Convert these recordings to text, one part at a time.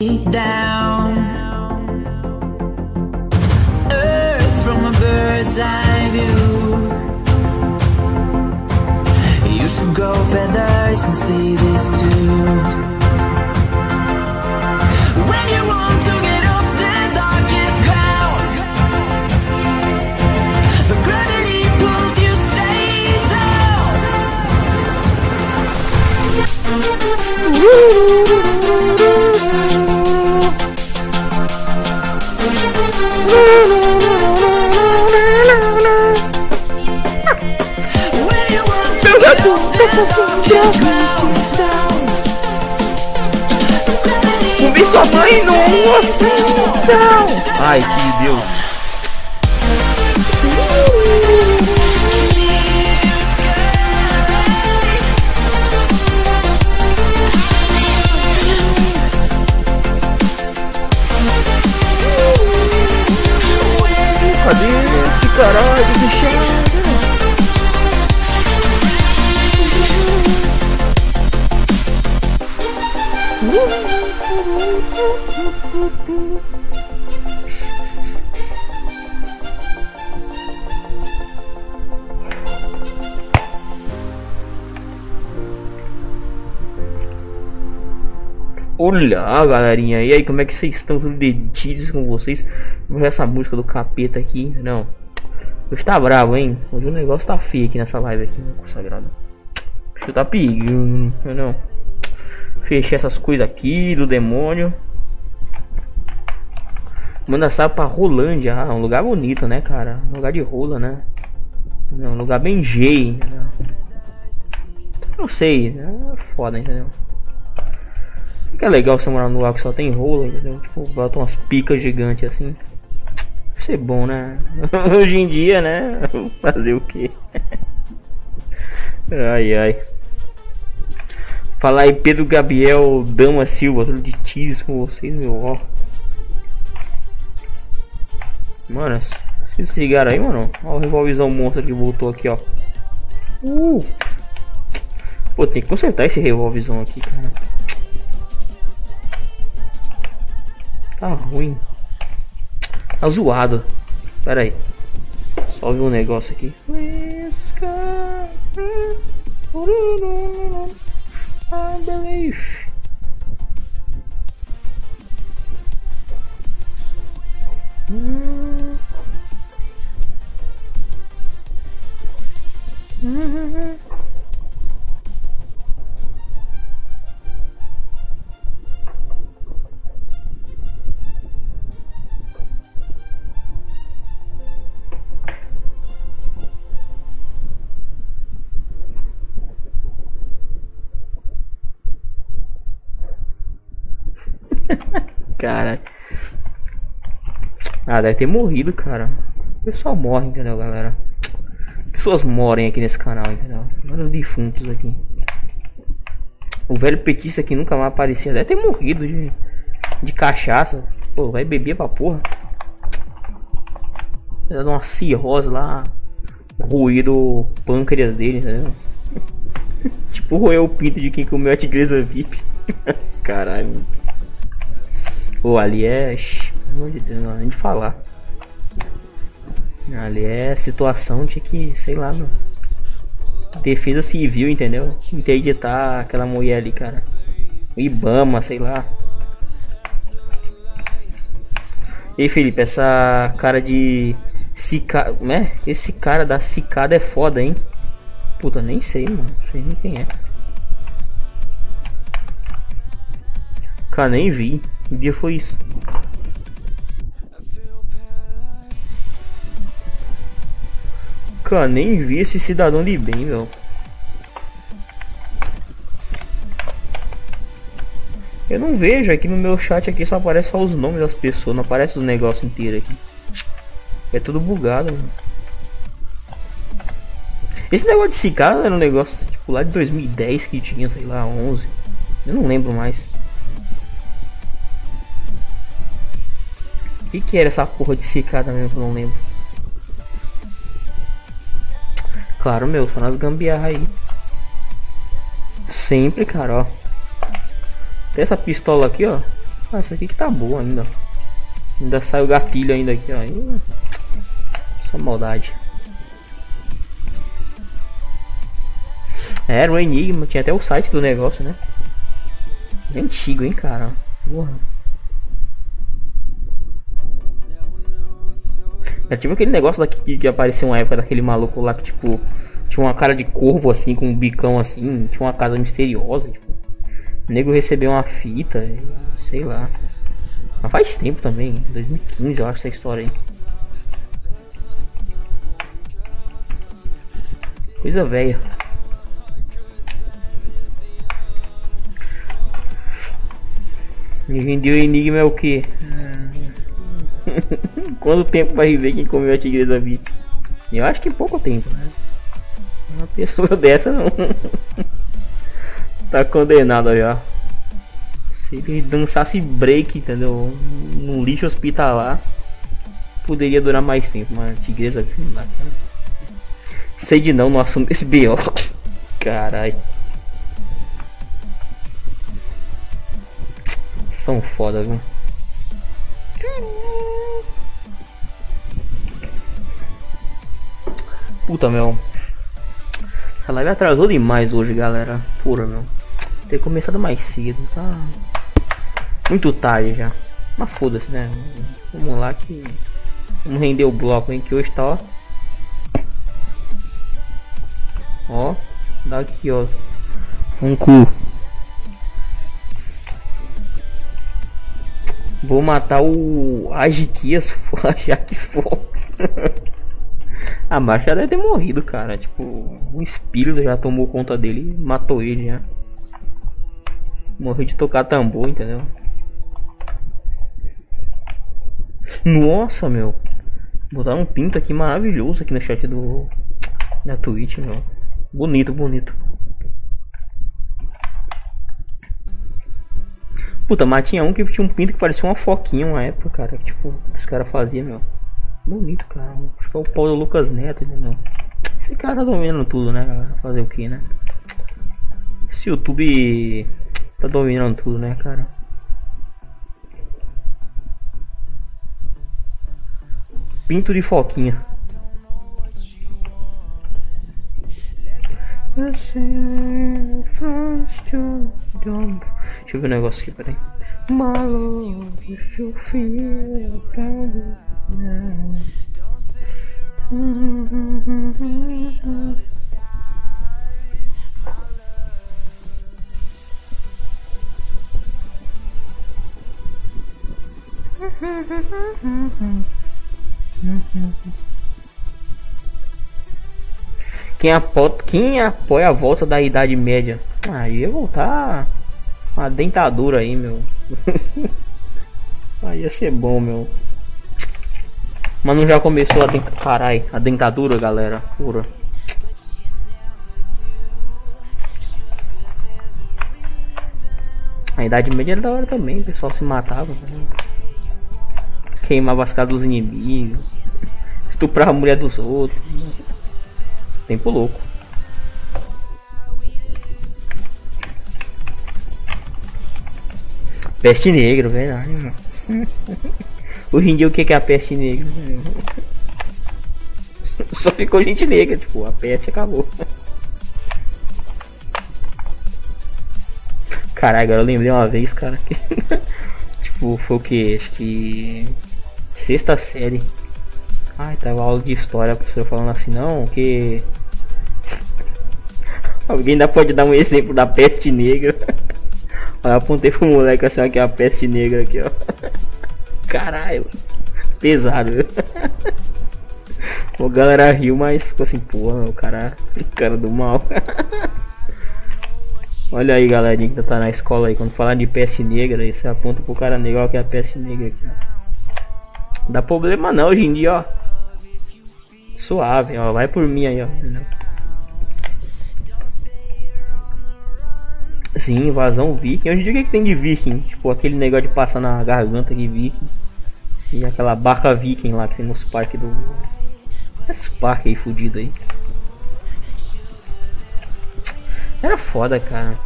down. Earth from a bird's eye view. You should grow feathers and see this too. When you want to get off the darkest ground, but gravity pulls you straight down. When ground, Comi sua mãe no hospital. Ai, que Deus. Cadê esse caralho bichado? Olha, galerinha, e aí, como é que vocês estão? Tudo dedidos com vocês? Vamos ver essa música do capeta aqui. Não, hoje tá bravo, hein? Hoje o negócio tá feio aqui nessa live aqui, meu consagrado. Bicho tá pegando, não, não. Fechei essas coisas aqui do demônio. Manda salve pra Rolândia, ah, um lugar bonito, né, cara? Um lugar de rola, né? Um lugar bem G. Não sei, é foda, entendeu? Fica legal você morar num lugar que só tem rola, entendeu? Tipo, bota umas picas gigantes assim. Deve ser bom, né? Hoje em dia, né? Fazer o quê? ai ai. Falar aí Pedro Gabriel Dama Silva, tudo de tease com vocês, meu ó. Mano, vocês se ligaram aí, mano? Olha o revolvizão monstro que voltou aqui, ó. Uh! Pô, tem que consertar esse revolvizão aqui, cara. Tá ruim. Tá zoado. Pera aí. Só vi um negócio aqui. Cara. Ah, deve ter morrido, cara. O pessoal morre, entendeu, galera? Pessoas morrem aqui nesse canal, entendeu? Vários defuntos aqui. O velho petista aqui nunca mais aparecia. Deve ter morrido de, de cachaça. Pô, vai beber pra porra. Dando uma cirrose lá. Ruído pâncreas dele, entendeu? tipo roeu o pinto de quem comeu a tigresa VIP. Caralho. Pô, ali é. Pelo amor de Deus, não, nem de falar. Ali é situação de que, sei lá, meu. Defesa civil, entendeu? Interditar aquela mulher ali, cara. Ibama, sei lá. E Felipe, essa cara de. Cica... Né? Esse cara da cicada é foda, hein? Puta, nem sei, mano. Não sei nem quem é. Cara, nem vi. Que dia foi isso? Cara, nem vi esse cidadão de bem, meu. Eu não vejo aqui no meu chat aqui só aparece só os nomes das pessoas, não aparece os negócios inteiros aqui. É tudo bugado, mano. Esse negócio de cicar era um negócio tipo lá de 2010 que tinha, sei lá, 11. Eu não lembro mais. O que, que era essa porra de cicada mesmo que eu não lembro? Claro, meu, só nas gambiarra aí. Sempre, cara, ó. Tem essa pistola aqui, ó. Ah, essa aqui que tá boa ainda. Ainda sai o gatilho ainda aqui, ó. Só maldade. Era um enigma, tinha até o site do negócio, né? É antigo, hein, cara. Porra. Já tive aquele negócio daqui que, que apareceu uma época daquele maluco lá que, tipo, tinha uma cara de corvo assim, com um bicão assim, tinha uma casa misteriosa, tipo. O nego recebeu uma fita, e sei lá. Mas faz tempo também, 2015 eu acho essa história aí. Coisa velha. Em dia o enigma é o que? Quanto tempo vai viver quem comeu a tigresa VIP? Eu acho que pouco tempo, né? Uma pessoa dessa não. tá condenada já. Se ele dançasse break, entendeu? No lixo hospitalar, poderia durar mais tempo, mas tigresa cara. Sei de não, não assumo esse BO. Caralho. São foda, viu? Puta, meu. A live atrasou demais hoje, galera. Pura, meu. Ter começado mais cedo, tá? Muito tarde já. Mas foda-se, né? Vamos lá que. Vamos render o bloco, hein? Que hoje tá, ó. Ó. Daqui, ó. Um cu. Vou matar o Agiquias Ajax Fox. A marcha deve ter morrido, cara. Tipo, o espírito já tomou conta dele e matou ele já. Morreu de tocar tambor, entendeu? Nossa, meu. Botaram um pinto aqui maravilhoso aqui no chat do da Twitch, meu. Bonito, bonito. Puta, mas tinha um que tinha um pinto que parecia uma foquinha uma época, cara. Tipo, os caras faziam, meu. Bonito, cara. Acho que é o Paulo Lucas Neto? Esse cara tá dominando tudo, né? Fazer o que, né? Esse YouTube tá dominando tudo, né, cara? Pinto de foquinha. Deixa eu ver o negócio aqui, peraí. My love, if you Quem apoia, quem apoia a volta da Idade Média? Aí ia voltar uma dentadura aí, meu. aí ia ser bom, meu. Mas não já começou a dentadura. Carai, a dentadura, galera. Pura. A Idade Média era da hora também, o pessoal se matava. Né? Queimava as casas dos inimigos. Estuprava a mulher dos outros. Tempo louco. Peste negra, verdade, mano. Hoje em dia o que que é a peste negra? Só ficou gente negra, tipo, a peste acabou. Caralho, agora eu lembrei uma vez, cara, que. tipo, foi o que? Acho que. Sexta série. Ai, tava aula de história, a professora falando assim, não, que. Alguém ainda pode dar um exemplo da peste negra. Olha, apontei pro moleque assim, aqui a peste negra aqui, ó. Caralho. Pesado? O galera riu, mas ficou assim, porra, o cara. Cara do mal. Olha aí, galerinha que tá na escola aí. Quando falar de peste negra, aí você aponta pro cara negro que é a peste negra aqui. Não dá problema não hoje em dia, ó. Suave, ó. Vai por mim aí, ó. Sim, invasão viking. Hoje em dia o que, que tem de viking? Tipo, aquele negócio de passar na garganta de viking. E aquela barca viking lá que tem nos parques do. Esse parque aí fudido aí. Era foda, cara.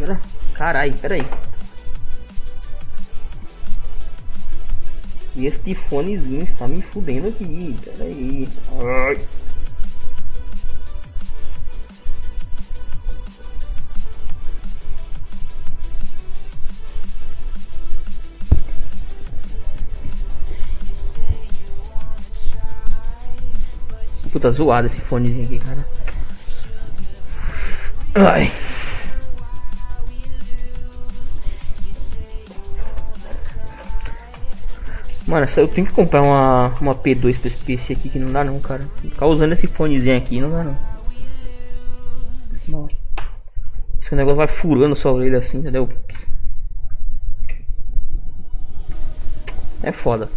Era... Carai, peraí. E este fonezinho está me fudendo aqui. Peraí. Ai. Puta zoado esse fonezinho aqui, cara. Ai. Mano, eu tenho que comprar uma, uma P2 pra esse PC aqui que não dá não, cara. Ficar usando esse fonezinho aqui não dá não. Não. Esse negócio vai furando sua orelha assim, entendeu? É foda.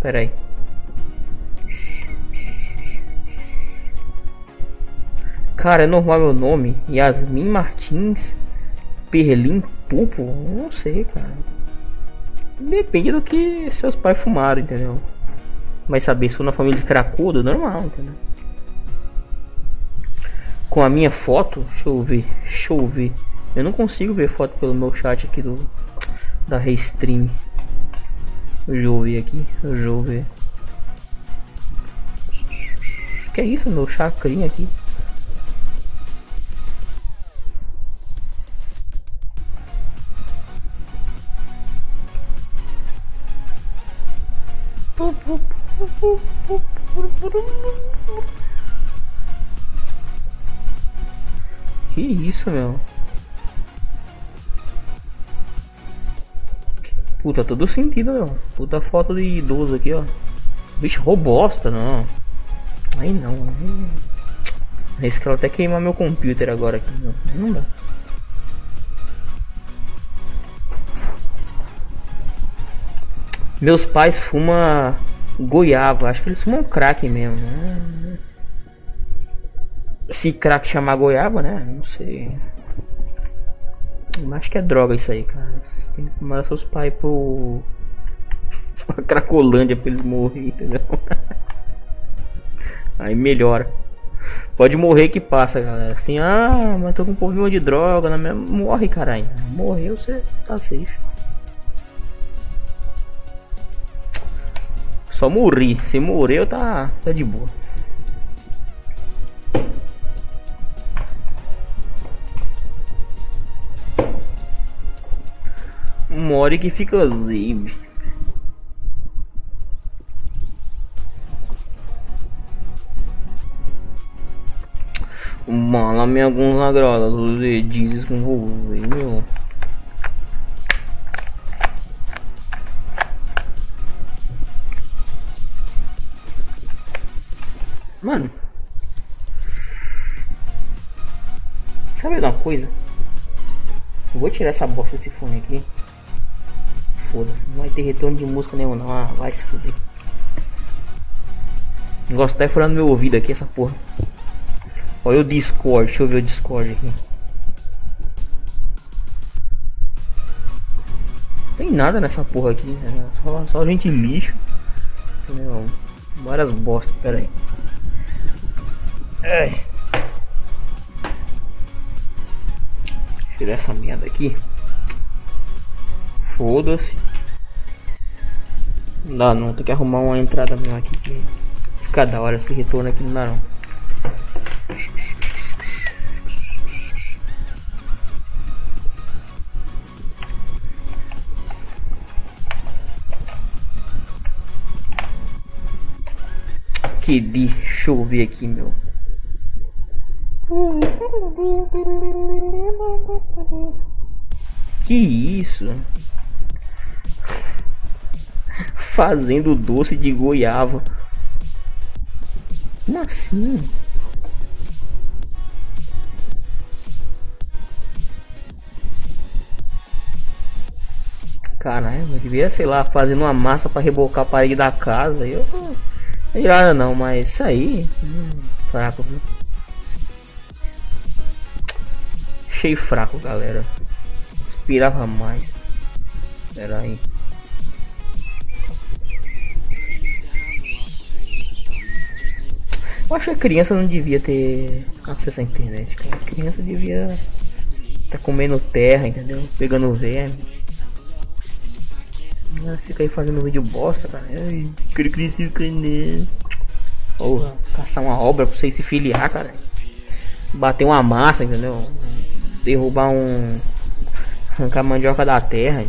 Pera aí. Cara, é normal meu nome? Yasmin Martins Perlim Pupo? Não sei, cara. Depende do que seus pais fumaram, entendeu? Vai saber se for na família de cracudo, normal, entendeu? Com a minha foto, deixa eu ver, deixa eu ver. Eu não consigo ver foto pelo meu chat aqui do da Restream. Deixa eu ver aqui, deixa eu ver. Que é isso, meu chacrinha aqui? Que isso, meu? Puta, todo sentido, meu. Puta foto de idoso aqui, ó. Vixe, robosta, não. Aí não, aí... Esse cara até queimar meu computer agora aqui, não. Não dá. Meus pais fumam goiaba, acho que eles fumam crack mesmo, né? Se crack chamar goiaba, né? Não sei. Acho que é droga isso aí, cara. Tem que mandar seus pais pro. pra Cracolândia pra eles morrerem, entendeu? Aí melhora. Pode morrer que passa, galera. Assim, ah, mas tô com um problema de droga, na minha... morre, caralho. Morreu, você tá safe. Só morri. Se morreu, tá, tá de boa. More que fica zibe. Mala me alguns agrados dizes com você, meu. Mano. Sabe de uma coisa? Eu vou tirar essa bosta desse fone aqui. Foda-se, não vai ter retorno de música nenhum não. Ah, vai se fuder. O negócio tá furando meu ouvido aqui, essa porra. Olha o Discord, deixa eu ver o Discord aqui. Tem nada nessa porra aqui, né? só, só gente lixo. Entendeu? Várias bostas, pera aí. Ai. Tirar essa merda aqui. Foda-se. Não dá não, tem que arrumar uma entrada mesmo aqui que fica da hora esse retorno aqui não dá não. Que de deixa eu ver aqui, meu. Que isso? Fazendo doce de goiaba. Como assim? Caralho, devia, sei lá, fazendo uma massa pra rebocar a parede da casa. Eu não é não, mas isso aí. Hum, fraco, viu? Achei fraco, galera. Esperava mais. Pera aí. Eu acho que a criança não devia ter acesso à internet. A criança devia tá comendo terra, entendeu? Pegando verme. Ah, Fica aí fazendo vídeo bosta, cara. Ai, quero crescer o canal. Porra, caçar uma obra pra vocês se filiar, cara. Bater uma massa, entendeu? Derrubar um. Arrancar mandioca da terra.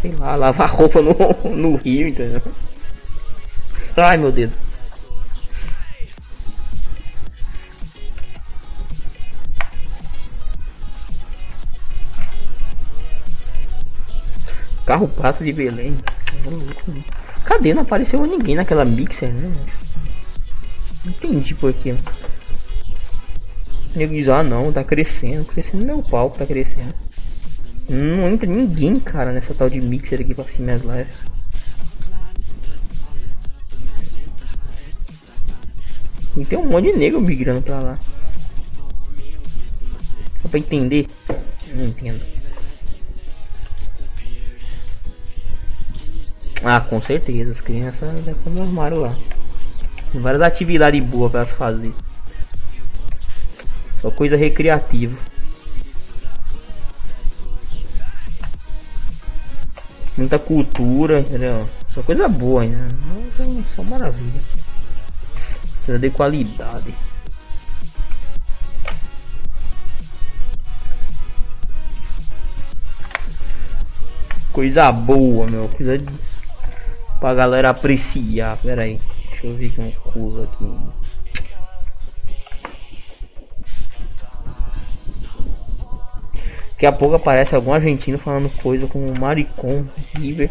Sei lá, lavar roupa no, no rio, entendeu? Ai meu dedo. Carro prato de Belém. Cadê? Não apareceu ninguém naquela mixer, né? Não entendi por quê. Nego diz, ah não, tá crescendo. Crescendo meu que tá crescendo. Não entra ninguém, cara, nessa tal de mixer aqui pra assistir minhas lives. E tem um monte de nego migrando pra lá. Só pra entender? Não entendo. Ah, com certeza, as crianças devem estar no armário lá. Tem várias atividades boas pra elas fazer. Só coisa recreativa. Muita cultura, entendeu? Só coisa boa, né? Então, só maravilha. Coisa de qualidade. Coisa boa, meu. Coisa de... pra galera apreciar. Pera aí. Deixa eu ver que um culo aqui. Daqui a pouco aparece algum argentino falando coisa como Maricon, River.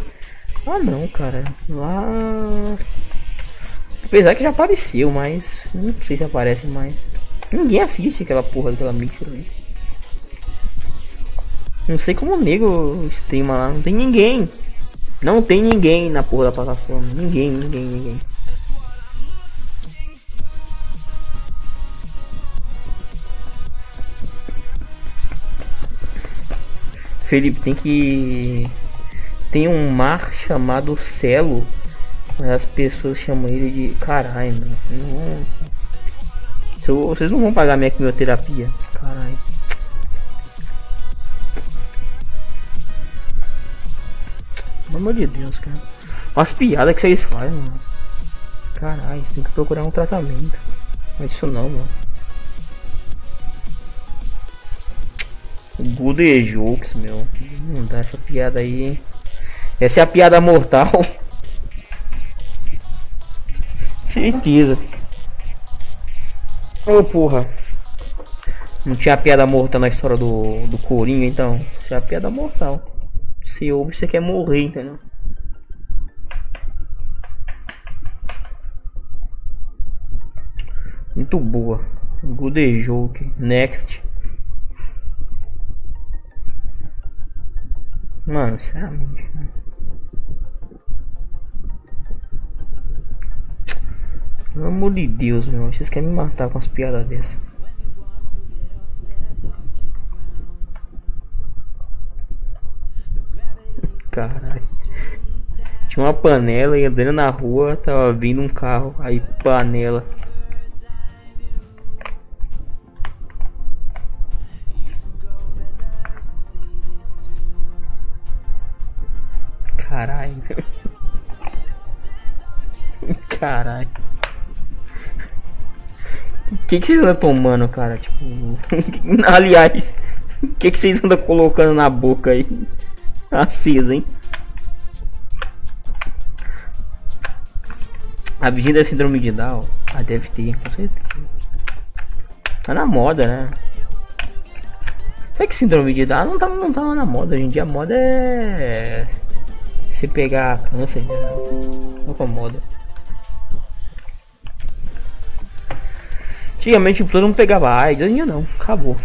Ah não, cara. Lá. Apesar que já apareceu, mas não sei se aparece mais. Ninguém assiste aquela porra daquela mixer ali. Não sei como o nego streama lá, não tem ninguém. Não tem ninguém na porra da plataforma. Ninguém, ninguém, ninguém. Felipe, tem que. Tem um mar chamado Celo. Mas as pessoas chamam ele de. Caralho, mano. Não... Vocês não vão pagar minha quimioterapia. Caralho. Pelo amor de Deus, cara. Umas piadas que vocês fazem, mano. Caralho, tem que procurar um tratamento. Não é isso não, mano. Good jokes, meu. Não dá essa piada aí. Essa é a piada mortal. Certeza. Ô porra. Não tinha piada mortal na história do, do Coringa, então. Isso é a piada mortal. Se ouve, você quer morrer, entendeu? Muito boa. Good joke. Next. Mano, sinceramente. né? Pelo amor de Deus, meu. Vocês querem me matar com as piadas dessas. Caralho. Tinha uma panela e andando na rua tava vindo um carro. Aí panela. Caralho. Caralho. O que, que vocês andam tomando, cara? Tipo. Aliás, o que, que vocês andam colocando na boca aí? Aceso, hein? A vizinha da síndrome de Down? Ah, deve ter, com certeza. Tá na moda, né? Sabe que síndrome de Down não tá, não tá na moda. Hoje em dia a moda é. Se pegar câncer, né? Não com a moda. Antigamente todo mundo pegava AIDS, dia não, acabou.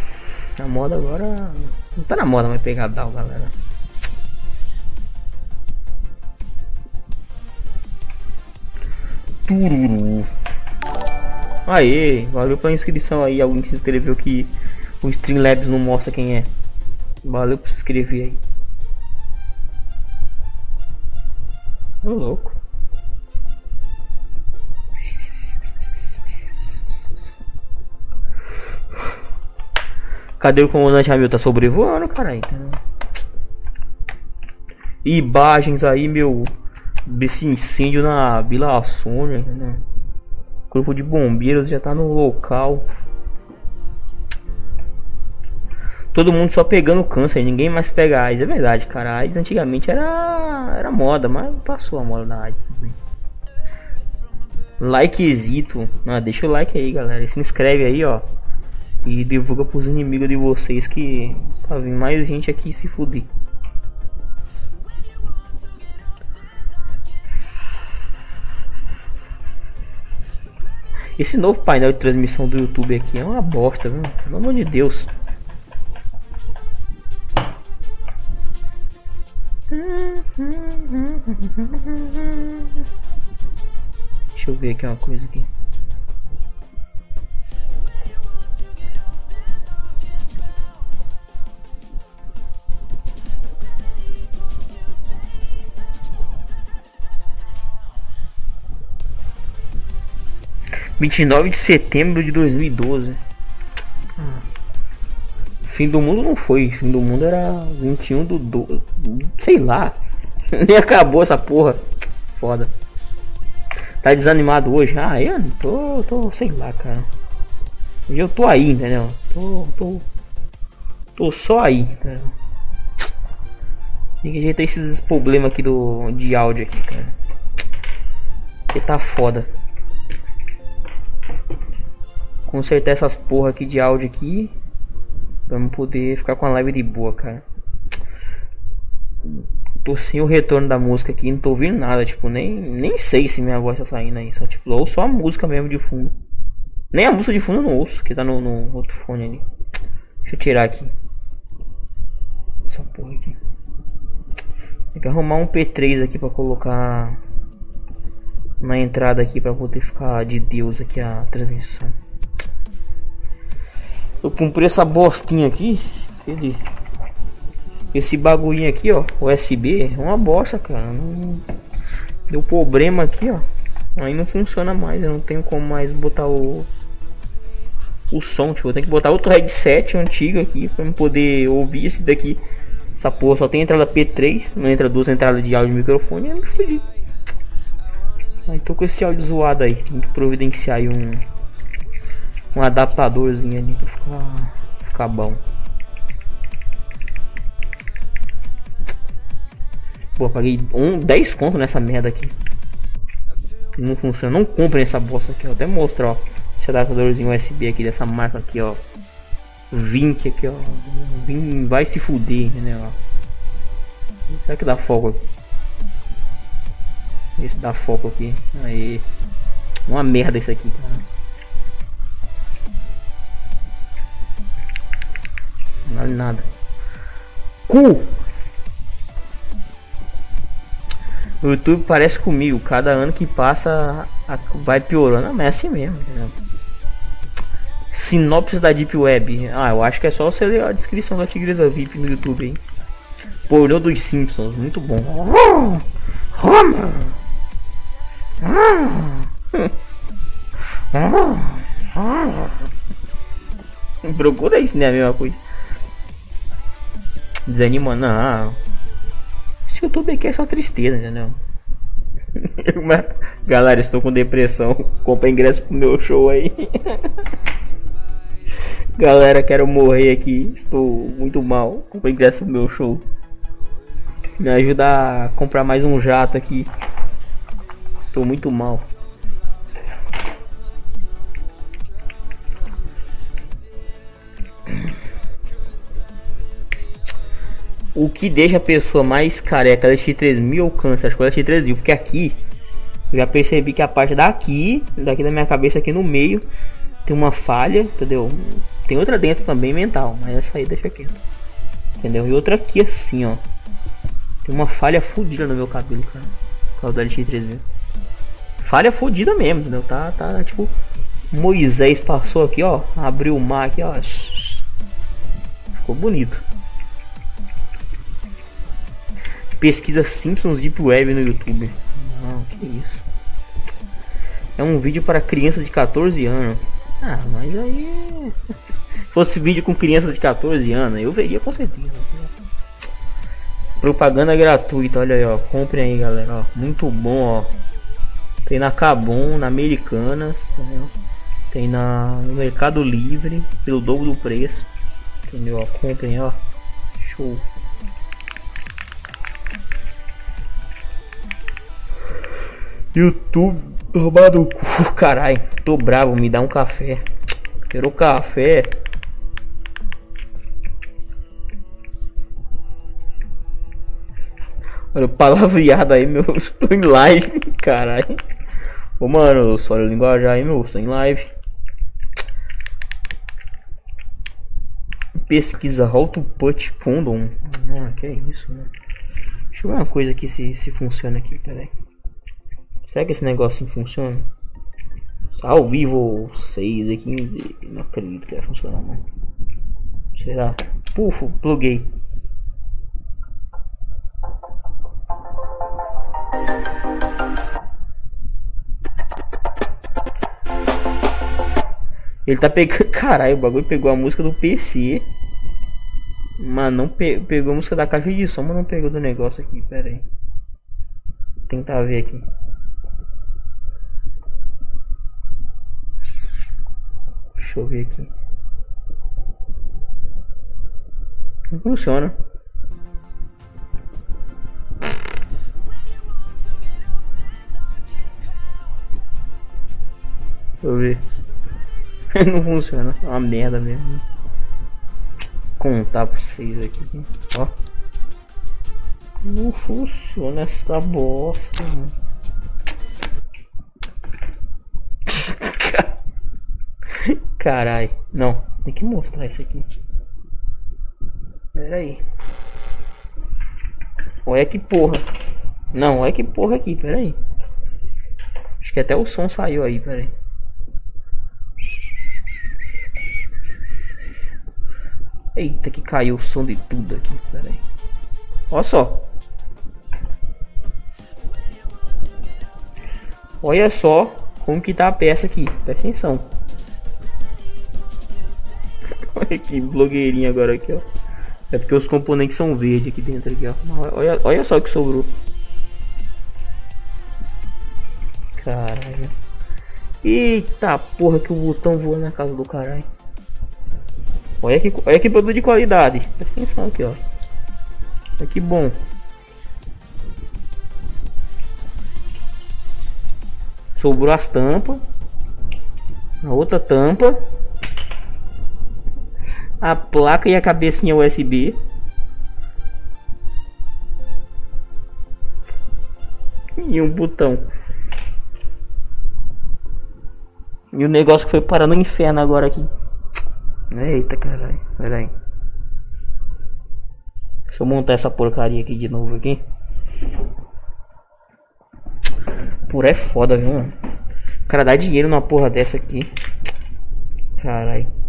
A moda agora. Não tá na moda mais pegar Down, galera. Tururu. Aê, valeu pela inscrição aí. Alguém se inscreveu que O Streamlabs não mostra quem é. Valeu por se inscrever aí. Ô louco. Cadê o comandante Hamilton? Tá sobrevoando, cara. Entendeu? Imagens aí, meu. Desse incêndio na Vila Sônia, entendeu? Grupo de bombeiros já tá no local. Todo mundo só pegando câncer, ninguém mais pega AIDS. É verdade, cara. A AIDS antigamente era, era moda, mas passou a moda da AIDS também. Likezito. Ah, deixa o like aí, galera. Se inscreve aí, ó. E divulga pros inimigos de vocês que tá vindo mais gente aqui se fuder. Esse novo painel de transmissão do YouTube aqui é uma bosta, viu? Pelo amor de Deus. Deixa eu ver aqui uma coisa aqui. Vinte e nove de setembro de dois mil e doze. Fim do mundo não foi. Fim do mundo era 21 do. do sei lá. Nem acabou essa porra. Foda. Tá desanimado hoje? Ah, eu tô. tô sei lá, cara. Eu tô aí, entendeu? Tô. tô. tô só aí, entendeu? Tem que ajeitar esses problemas aqui do. de áudio aqui, cara. Porque tá foda. Consertar essas porra aqui de áudio aqui. Pra eu poder ficar com a live de boa, cara. Tô sem o retorno da música aqui, não tô ouvindo nada, tipo, nem, nem sei se minha voz tá saindo aí. Só tipo, ouço só a música mesmo de fundo. Nem a música de fundo eu não ouço, que tá no, no outro fone ali. Deixa eu tirar aqui. Essa porra aqui. Tem que arrumar um P3 aqui pra colocar na entrada aqui pra poder ficar de Deus aqui a transmissão. Eu comprei essa bostinha aqui. Esse, bagulhinho aqui, ó. USB. É uma bosta, cara. Não... Deu problema aqui, ó. Aí não funciona mais. Eu não tenho como mais botar o. O som, tipo, eu tenho que botar outro headset antigo aqui eu poder ouvir esse daqui. Essa porra só tem entrada P3, não entra duas entradas de áudio e microfone, eu me fudi. Aí tô com esse áudio zoado aí. Tem que providenciar aí um um adaptadorzinho ali pra ficar, ficar bom. Pô, paguei um, 10 conto nessa merda aqui. Não funciona. Não comprem essa bosta aqui, ó. Até mostrar, ó. Esse adaptadorzinho USB aqui dessa marca aqui, ó. Vink aqui, ó. Vim vai se fuder, entendeu? Será que dá foco aqui? Esse dá foco aqui. Aí. Uma merda isso aqui, cara. Vale nada. Cu! O YouTube parece comigo. Cada ano que passa a, vai piorando. Mas é assim mesmo. Entendeu? Sinopse da Deep Web. Ah, eu acho que é só você ler a descrição da Tigresa VIP no YouTube hein? Pornô dos Simpsons. Muito bom. Procura isso, né? A mesma coisa desanima, não. Esse YouTube aqui é só tristeza, entendeu? Galera, estou com depressão. Compra ingresso pro meu show aí. Galera, quero morrer aqui. Estou muito mal. Compra ingresso pro meu show. Me ajuda a comprar mais um jato aqui. Estou muito mal. O que deixa a pessoa mais careca da X3000 ou câncer, acho que é da X3000, porque aqui eu já percebi que a parte daqui, daqui da minha cabeça aqui no meio, tem uma falha, entendeu? Tem outra dentro também mental, mas essa aí deixa aqui, entendeu? E outra aqui assim, ó. Tem uma falha fodida no meu cabelo, cara, por causa da X3000. Falha fodida mesmo, entendeu? Tá, tá, tipo, Moisés passou aqui, ó, abriu o mar aqui, ó. ficou bonito. Pesquisa Simpsons Deep Web no YouTube. Não, que isso. É um vídeo para crianças de 14 anos. Ah, mas aí. Se fosse vídeo com crianças de 14 anos, eu veria com certeza. Propaganda gratuita, olha aí, ó. Comprem aí, galera. Ó. Muito bom, ó. Tem na Cabum, na Americanas, entendeu? Tem na, no Mercado Livre, pelo dobro do preço. Entendeu? Ó, comprem, ó. Show. YouTube, roubado o cu, caralho. Tô bravo, me dá um café. Quero café. Olha, palavreado aí, meu. Estou em live, caralho. Ô, mano, só o linguajar aí, meu. Estou em live. Pesquisa How to Put Condom. Ah, que é isso, né? Deixa eu ver uma coisa aqui se, se funciona aqui, peraí. Será que esse negocinho funciona? Só ao vivo 6 e 15. Não acredito que vai funcionar, não. Será? Pufo, pluguei. Ele tá pegando. Caralho, o bagulho pegou a música do PC. Mas não pe... pegou a música da caixa de som, mas não pegou do negócio aqui. Pera aí. Tentar ver aqui. Deixa eu ver aqui. Não funciona. Deixa eu ver. não funciona. É uma merda mesmo. Contar pra vocês aqui. Ó. Não funciona essa bosta, mano. Carai. Não, tem que mostrar isso aqui. Pera aí. Olha que porra. Não, olha que porra aqui, pera aí. Acho que até o som saiu aí, pera aí. Eita, que caiu o som de tudo aqui, pera aí. Olha só. Olha só como que tá a peça aqui. Presta atenção. Olha que blogueirinha agora aqui, ó. É porque os componentes são verdes aqui dentro aqui, ó. Olha, olha só o que sobrou. Caralho. Eita porra que o botão voa na casa do caralho. Olha que, olha que produto de qualidade. Presta atenção aqui, ó. Olha que bom. Sobrou as tampas. A outra tampa. A placa e a cabecinha USB. E um botão. E o negócio que foi parar no inferno agora aqui. Eita caralho. Pera aí. Deixa eu montar essa porcaria aqui de novo aqui. Por é foda, viu? O cara dá dinheiro numa porra dessa aqui. Caralho.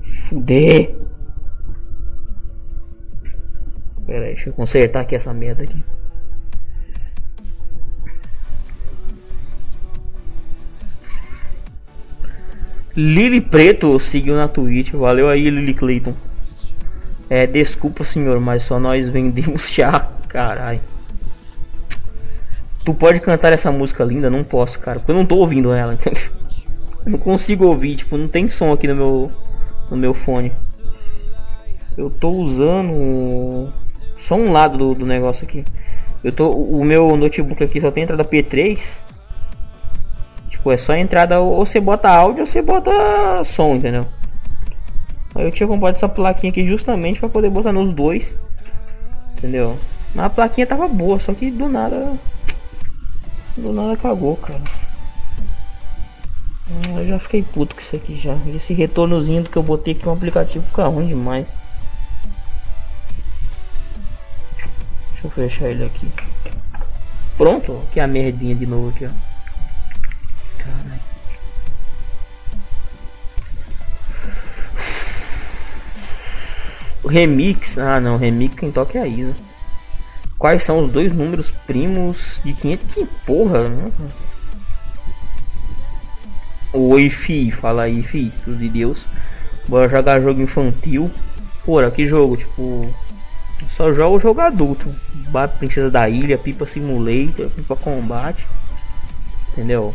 Se fuder. Pera aí, deixa eu consertar aqui essa merda aqui. Lily Preto seguiu na Twitch. Valeu aí, Lily Clayton. É, desculpa, senhor, mas só nós vendemos chá. Caralho. Tu pode cantar essa música linda? Não posso, cara. Porque eu não tô ouvindo ela. Eu não consigo ouvir. Tipo, não tem som aqui no meu, no meu fone. Eu tô usando só um lado do, do negócio aqui. Eu tô, o meu notebook aqui só tem entrada P3. Tipo, é só entrada ou você bota áudio ou você bota som, entendeu? Aí eu tinha comprado essa plaquinha aqui justamente para poder botar nos dois. Entendeu? Mas a plaquinha tava boa, só que do nada. Do nada cagou, cara. Ah, Eu já fiquei puto com isso aqui já. Esse retornozinho que eu botei aqui no aplicativo fica ruim demais. Deixa eu fechar ele aqui. Pronto, que a merdinha de novo aqui, ó. Caralho. remix. Ah, não. Remix quem toca é a Isa. Quais são os dois números primos de 500? Que porra, né? Oi, fi. Fala aí, fi. De Deus. Bora jogar jogo infantil. Porra, que jogo? Tipo. Só jogo jogo adulto. Bate Princesa da Ilha, Pipa Simulator, Pipa Combate. Entendeu?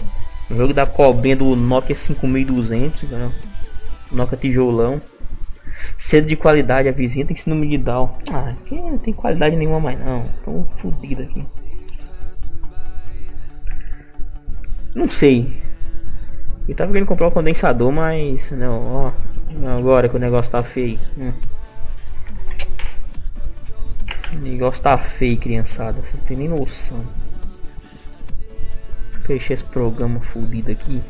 O jogo da cobrinha do Nokia 5200, entendeu? Nokia tijolão. Cedo de qualidade, a vizinha tem síndrome de Down. Ah, aqui não tem qualidade nenhuma mais não. Tão fodido aqui. Não sei. Eu tava querendo comprar o condensador, mas não, ó. Agora que o negócio tá feio. Hum. O negócio tá feio, criançada. Vocês têm nem noção. Fechei esse programa fudido aqui.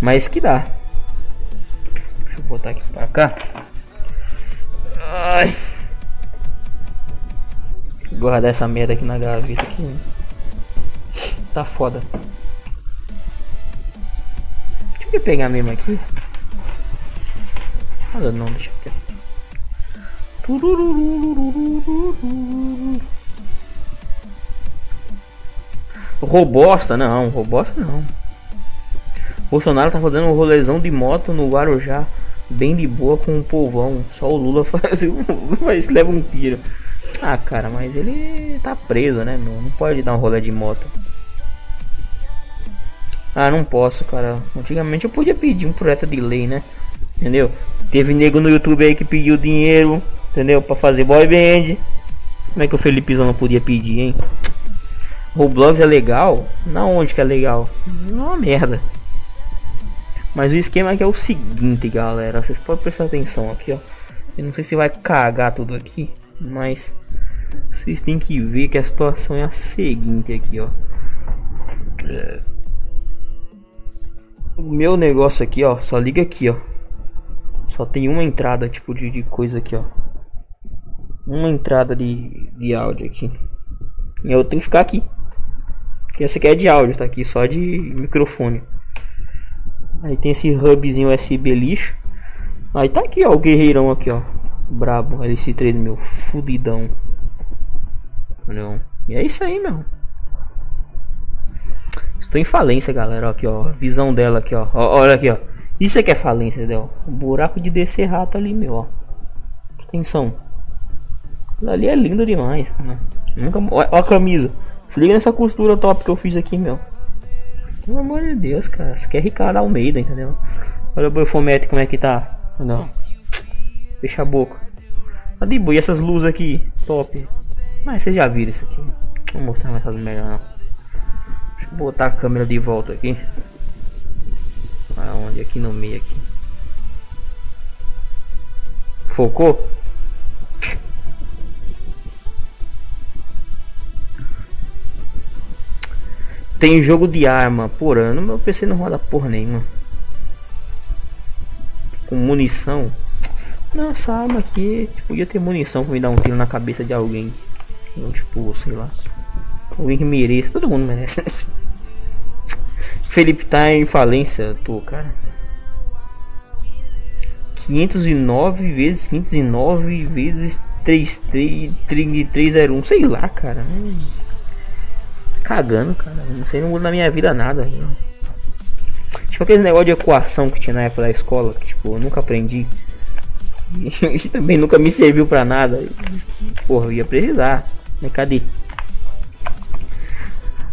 Mas que dá. Deixa eu botar aqui pra cá. Ai. Guardar essa merda aqui na gaveta aqui. Tá foda. Deixa eu pegar mesmo aqui. Nada não, deixa eu. Robosta, não, robosta não. Bolsonaro tá rodando um rolezão de moto no Guarujá, bem de boa com o povão. Só o Lula faz, faz leva um tiro. Ah, cara, mas ele tá preso, né, meu? Não pode dar um rolê de moto. Ah, não posso, cara. Antigamente eu podia pedir um projeto de lei, né? Entendeu? Teve nego no YouTube aí que pediu dinheiro, entendeu? Pra fazer boy band. Como é que o Felipe não podia pedir, hein? Roblox é legal? Na onde que é legal? Não é uma merda. Mas o esquema aqui é o seguinte, galera. Vocês podem prestar atenção aqui, ó. Eu não sei se vai cagar tudo aqui, mas vocês têm que ver que a situação é a seguinte aqui, ó. O meu negócio aqui, ó, só liga aqui, ó. Só tem uma entrada, tipo, de, de coisa aqui, ó. Uma entrada de, de áudio aqui. E eu tenho que ficar aqui. Porque essa aqui é de áudio, tá aqui só de microfone. Aí tem esse hubzinho USB lixo. Aí tá aqui, ó, o guerreirão aqui, ó. Brabo, LC3000, fudidão. Entendeu? E é isso aí, meu. Estou em falência, galera. Aqui, ó. Visão dela aqui, ó. ó olha aqui, ó. Isso aqui é falência, entendeu? O buraco de descer rato ali, meu, ó. Atenção. Aquilo ali é lindo demais, né? Nunca... Ó, a camisa. Se liga nessa costura top que eu fiz aqui, meu. Pelo amor de Deus, cara. Isso aqui é Ricardo Almeida, entendeu? Olha o Bofomete como é que tá. Não. Fecha a boca. Tá de boa. E essas luzes aqui, top. Mas vocês já viram isso aqui. Vou mostrar mais essas merda não. Botar a câmera de volta aqui. Aonde? Aqui no meio aqui. Focou? Tem jogo de arma por ano, meu PC não roda porra nenhuma. Com munição. Nossa, arma aqui tipo, podia ter munição pra me dar um tiro na cabeça de alguém. Ou, tipo, sei lá. Alguém que mereça, todo mundo merece. Felipe tá em falência, tô, cara. 509 vezes 509 vezes 3301, sei lá, cara. Cagando, cara. Não sei, não muda na minha vida nada. Tipo aquele negócio de equação que tinha na época da escola, que tipo, eu nunca aprendi. E também nunca me serviu pra nada. Porra, eu ia precisar. Mas cadê?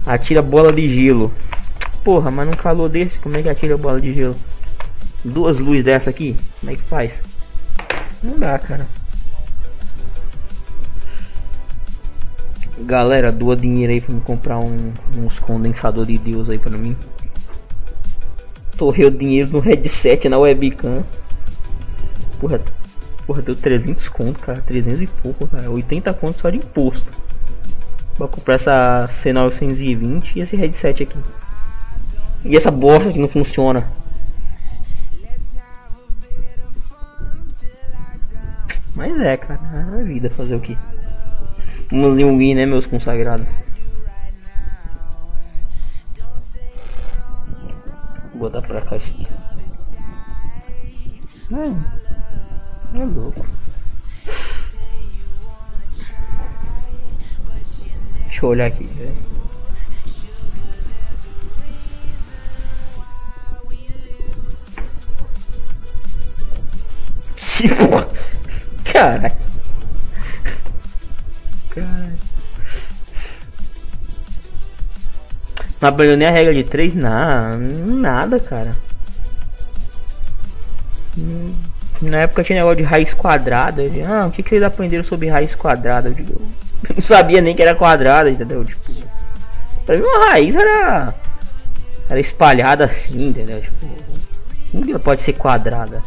Atira bola de gelo. Porra, mas num calor desse, como é que atira bola de gelo? Duas luzes dessa aqui, como é que faz? Não dá, cara. Galera, doa dinheiro aí pra me comprar um, uns condensador de Deus aí pra mim. Torrei o dinheiro no headset na webcam. Porra, porra, deu 300 conto, cara. 300 e pouco, cara. 80 conto só de imposto. Vou comprar essa C920 e esse headset aqui. E essa bosta que não funciona. Mas é, cara, é a vida fazer o que? Vamos win, né, meus consagrados? Vou botar pra cá isso. É. É louco. Deixa eu olhar aqui, velho. Tipo. Caralho. Caralho. Não nem a regra de 3? Não, nada, cara. Na época tinha negócio de raiz quadrada. Eu digo, ah, o que, que vocês aprenderam sobre raiz quadrada? Eu digo, eu não sabia nem que era quadrada, entendeu? Tipo, pra mim uma raiz era. Era espalhada assim, entendeu? Tipo, ela pode ser quadrada?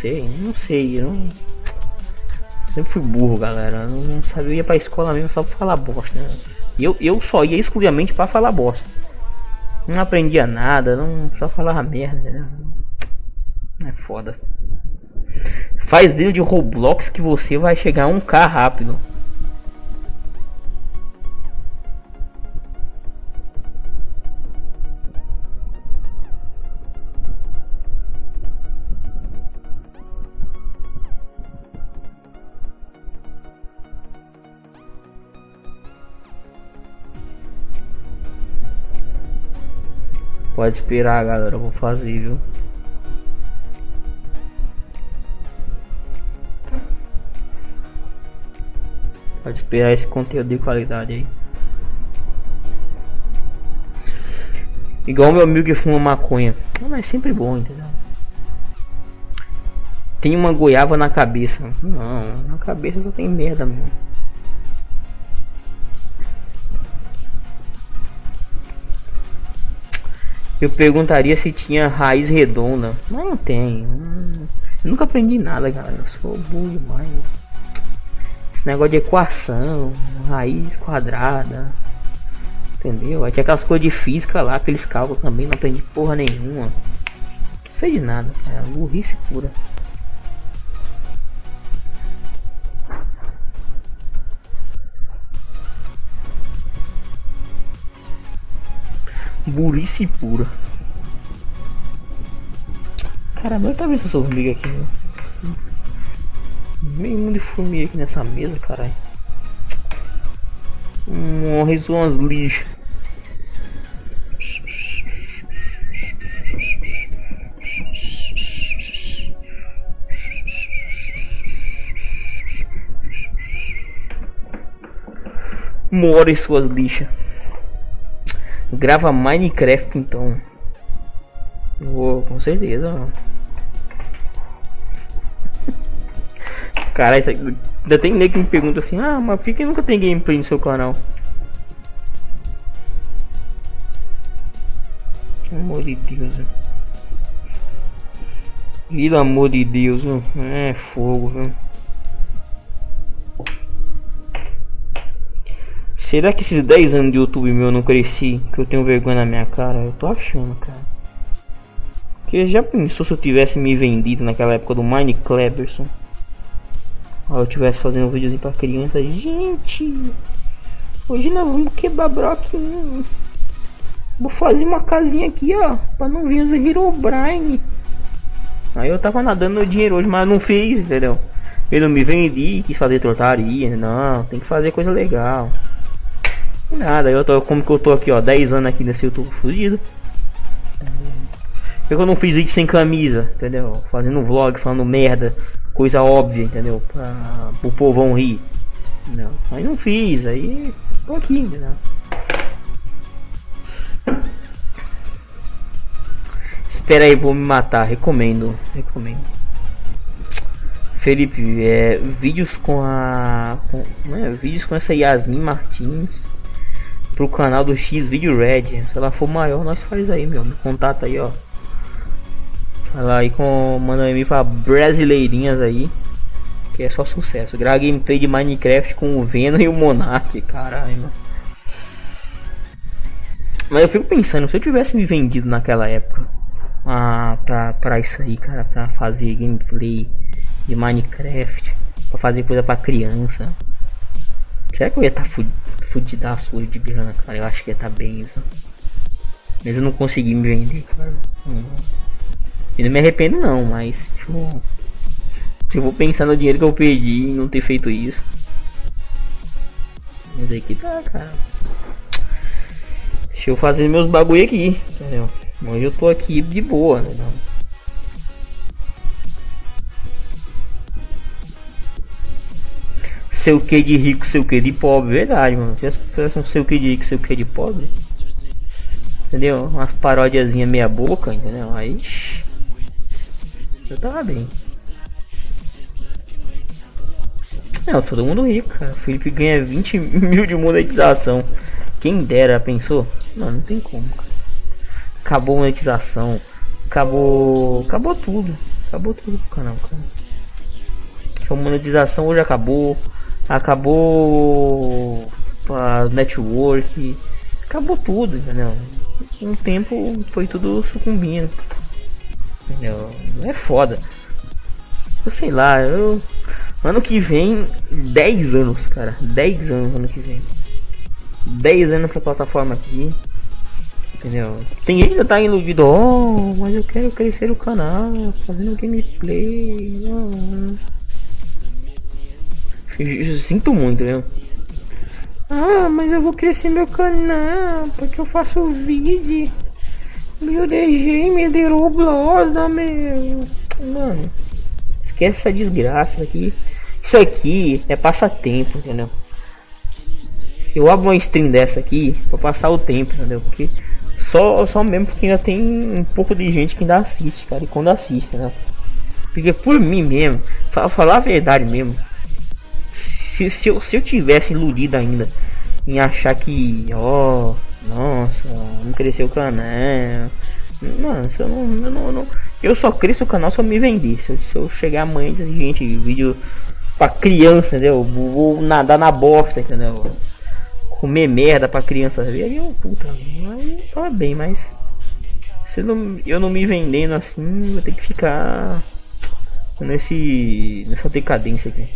Sei, não sei, não. Sempre fui burro, galera. Eu não sabia, eu ia pra escola mesmo só pra falar bosta, né? Eu, eu só ia exclusivamente pra falar bosta. Não aprendia nada, não só falava merda, né? É foda. Faz vídeo de Roblox que você vai chegar a 1k rápido. Pode esperar, galera. Eu vou fazer, viu? Pode esperar esse conteúdo de qualidade aí. Igual meu amigo que fuma maconha. Mas é sempre bom, entendeu? Tem uma goiaba na cabeça. Não, na cabeça só tem merda mesmo. Eu perguntaria se tinha raiz redonda. Mas não tem. Eu nunca aprendi nada, galera. Eu sou burro demais. Esse negócio de equação, raiz quadrada. Entendeu? Aí tinha aquelas coisas de física lá, aqueles cálculos também, não aprendi porra nenhuma. Não sei de nada, cara. Burrice pura. Burrice pura. Caramba, tá vendo essa formiga aqui? Meio mundo de formiga aqui nessa mesa, caralho. Morre umas lixas. Morre suas lixas. Grava Minecraft então. Vou, com certeza. mano. Caralho, aqui- ainda tem nego que me pergunta assim: Ah, mas por que nunca tem gameplay no seu canal? Pelo amor de Deus, velho. Pelo amor de Deus, viu? é fogo, viu? Será que esses 10 anos de YouTube meu eu não cresci? Que eu tenho vergonha na minha cara? Eu tô achando, cara. Porque já pensou se eu tivesse me vendido naquela época do Minecleberson? Ó, eu tivesse fazendo um videozinho pra criança. Gente, hoje nós vamos quebrar broquinho. Vou fazer uma casinha aqui, ó. Pra não vir os Herobrine. Aí eu tava nadando no dinheiro hoje, mas não fiz, entendeu? Eu não me vendi, quis fazer tortaria. Não, tem que fazer coisa legal. Nada, eu tô como que eu tô aqui, ó, 10 anos aqui nesse YouTube fudido. Por que eu não fiz vídeo sem camisa, entendeu? Fazendo vlog, falando merda, coisa óbvia, entendeu? Pra o povão rir. Não, aí não fiz, aí tô aqui, entendeu? Espera aí, vou me matar, recomendo, recomendo. Felipe, é, vídeos com a. Com, né, vídeos com essa Yasmin Martins pro canal do X Video Red. Se ela for maior, nós faz aí, meu. Me contata aí, ó. Fala aí com. Manda aí pra brasileirinhas aí. Que é só sucesso. Grava gameplay de Minecraft com o Venom e o Monark. Caralho, mano. Mas eu fico pensando, se eu tivesse me vendido naquela época ah, pra, pra isso aí, cara, pra fazer gameplay de Minecraft, pra fazer coisa pra criança. Será que eu ia estar tá fudidaço hoje de grana, cara? Eu acho que ia estar tá bem, viu? Mas eu não consegui me vender, cara. Hum. Eu não me arrependo não, mas tipo. Se eu vou pensar no dinheiro que eu perdi e não ter feito isso. Mas aí que tá, cara. Deixa eu fazer meus bagulho aqui, entendeu? Hoje eu tô aqui de boa, né? Seu que de rico, seu que de pobre, verdade, mano. Se tivesse um seu que de rico, seu que de pobre. Entendeu? Umas paródiazinha meia boca, entendeu? Aí. Eu tava bem. Não, todo mundo rico, cara. O Felipe ganha 20 mil de monetização. Quem dera, pensou? Não, não tem como, cara. Acabou a monetização. Acabou. Acabou tudo. Acabou tudo pro canal, cara. A monetização hoje acabou. Acabou a network. Acabou tudo, entendeu? Um tempo foi tudo sucumbindo. Entendeu? É foda. Eu sei lá, eu. Ano que vem, 10 anos, cara. 10 anos ano que vem. 10 anos nessa plataforma aqui. Entendeu? Tem gente que tá iludido. Oh, mas eu quero crescer o canal. Fazendo gameplay. ah." Eu sinto muito, viu? Ah, mas eu vou crescer meu canal. Porque eu faço vídeo. Meu DG me derou bloda, meu. Mano. Esquece essa desgraça aqui. Isso aqui é passatempo, entendeu? Se eu abro uma stream dessa aqui, pra passar o tempo, entendeu? Porque só, só mesmo porque ainda tem um pouco de gente que ainda assiste, cara. E quando assiste, né? Porque por mim mesmo, fa- falar a verdade mesmo. Se, se, eu, se eu tivesse iludido ainda em achar que, ó, nossa, não cresceu o canal. Se eu não, eu não, eu não- eu só cresço o canal se eu me vender. Se eu, se eu chegar amanhã e dizer, gente, vídeo pra criança, entendeu? Vou, vou nadar na bosta, entendeu? Comer merda pra criança ver, aí eu, puta, aí tava bem, mas se eu não, eu não me vendendo assim, vou ter que ficar nesse nessa decadência aqui.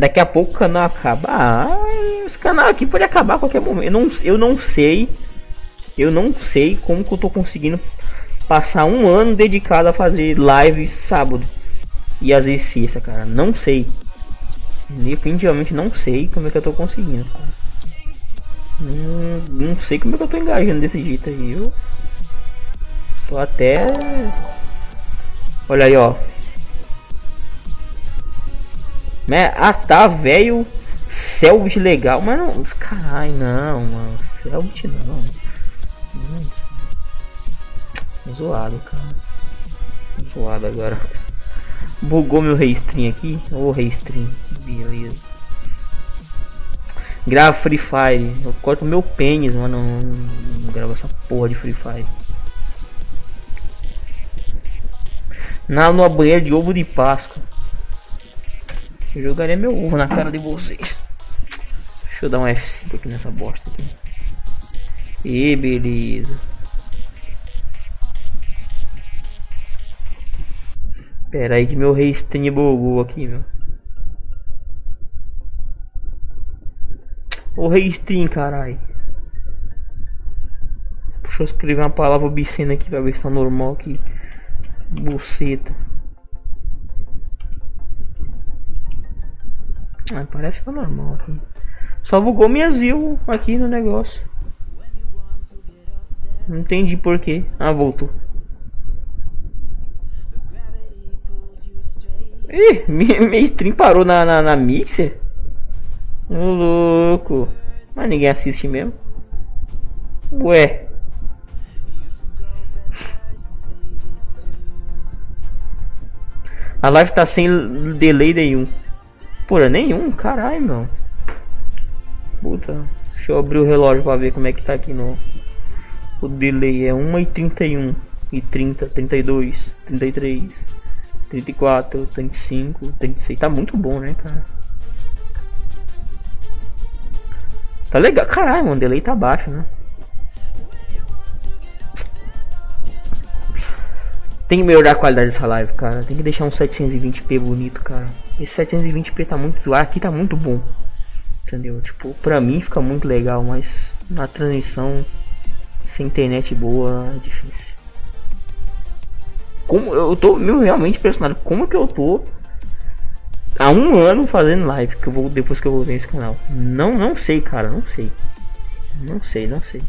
Daqui a pouco o canal acaba. Ah, esse canal aqui pode acabar a qualquer momento. Eu não, eu não sei. Eu não sei como que eu tô conseguindo passar um ano dedicado a fazer live sábado. E às vezes sexta, cara. Não sei. Definitivamente não sei como é que eu tô conseguindo. Não, não sei como é que eu tô engajando desse jeito aí. Eu tô até. Olha aí, ó. Né? Ah, tá, velho. Selbit legal, mas não. Caralho, não, mano. Selbit não. Hum. Zoado, cara. Zoado agora. Bugou meu restream aqui. Ô restream. Beleza. Grava Free Fire. Eu corto meu pênis, mano. Não, não gravo essa porra de Free Fire. Na numa banheira de ovo de Páscoa. Jogaria meu ovo na cara de vocês. Deixa eu dar um F5 aqui nessa bosta aqui. E beleza. Pera aí que meu restream bugou aqui, meu. O restream, caralho. Deixa eu escrever uma palavra obscena aqui pra ver se tá normal aqui. Buceta. Ah, parece que tá normal aqui. Só bugou minhas views aqui no negócio. Não entendi porquê. Ah, voltou. Ih, minha, minha stream parou na, na, na Mixer? Ô louco. Mas ninguém assiste mesmo. Ué. A live tá sem delay nenhum. Porra, nenhum? Caralho, meu. Puta. Deixa eu abrir o relógio pra ver como é que tá aqui no. O delay é 1 e 31 e 30, 32, 33, 34, 35, 36. Tá muito bom, né, cara? Tá legal. Caralho, mano, o delay tá baixo, né? Tem que melhorar a qualidade dessa live, cara. Tem que deixar um 720p bonito, cara. Esse 720p tá muito zoado. Aqui tá muito bom. Entendeu? Tipo, pra mim fica muito legal, mas na transmissão, sem internet boa, é difícil. como eu tô meu, realmente impressionado. Como que eu tô há um ano fazendo live que eu vou depois que eu voltei nesse canal. Não, não sei, cara, não sei. Não sei, não sei.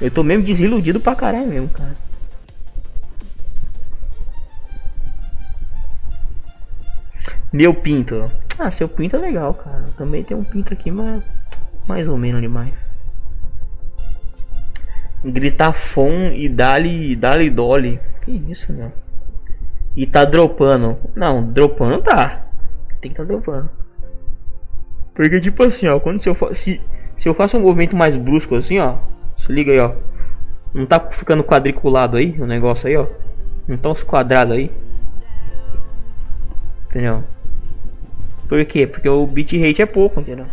Eu tô mesmo desiludido pra caralho mesmo, cara. Meu pinto. Ah, seu pinto é legal, cara. Também tem um pinto aqui, mas mais ou menos demais. Gritar fom e dali, dali dolly. Que isso, meu? E tá dropando. Não, dropando tá. Tem que tá dropando. Porque tipo assim, ó, quando se eu fa- se, se eu faço um movimento mais brusco assim, ó, se liga aí, ó. Não tá ficando quadriculado aí o negócio aí, ó. Não tá uns quadrados aí. Entendeu? Por quê? Porque o bitrate é pouco, entendeu?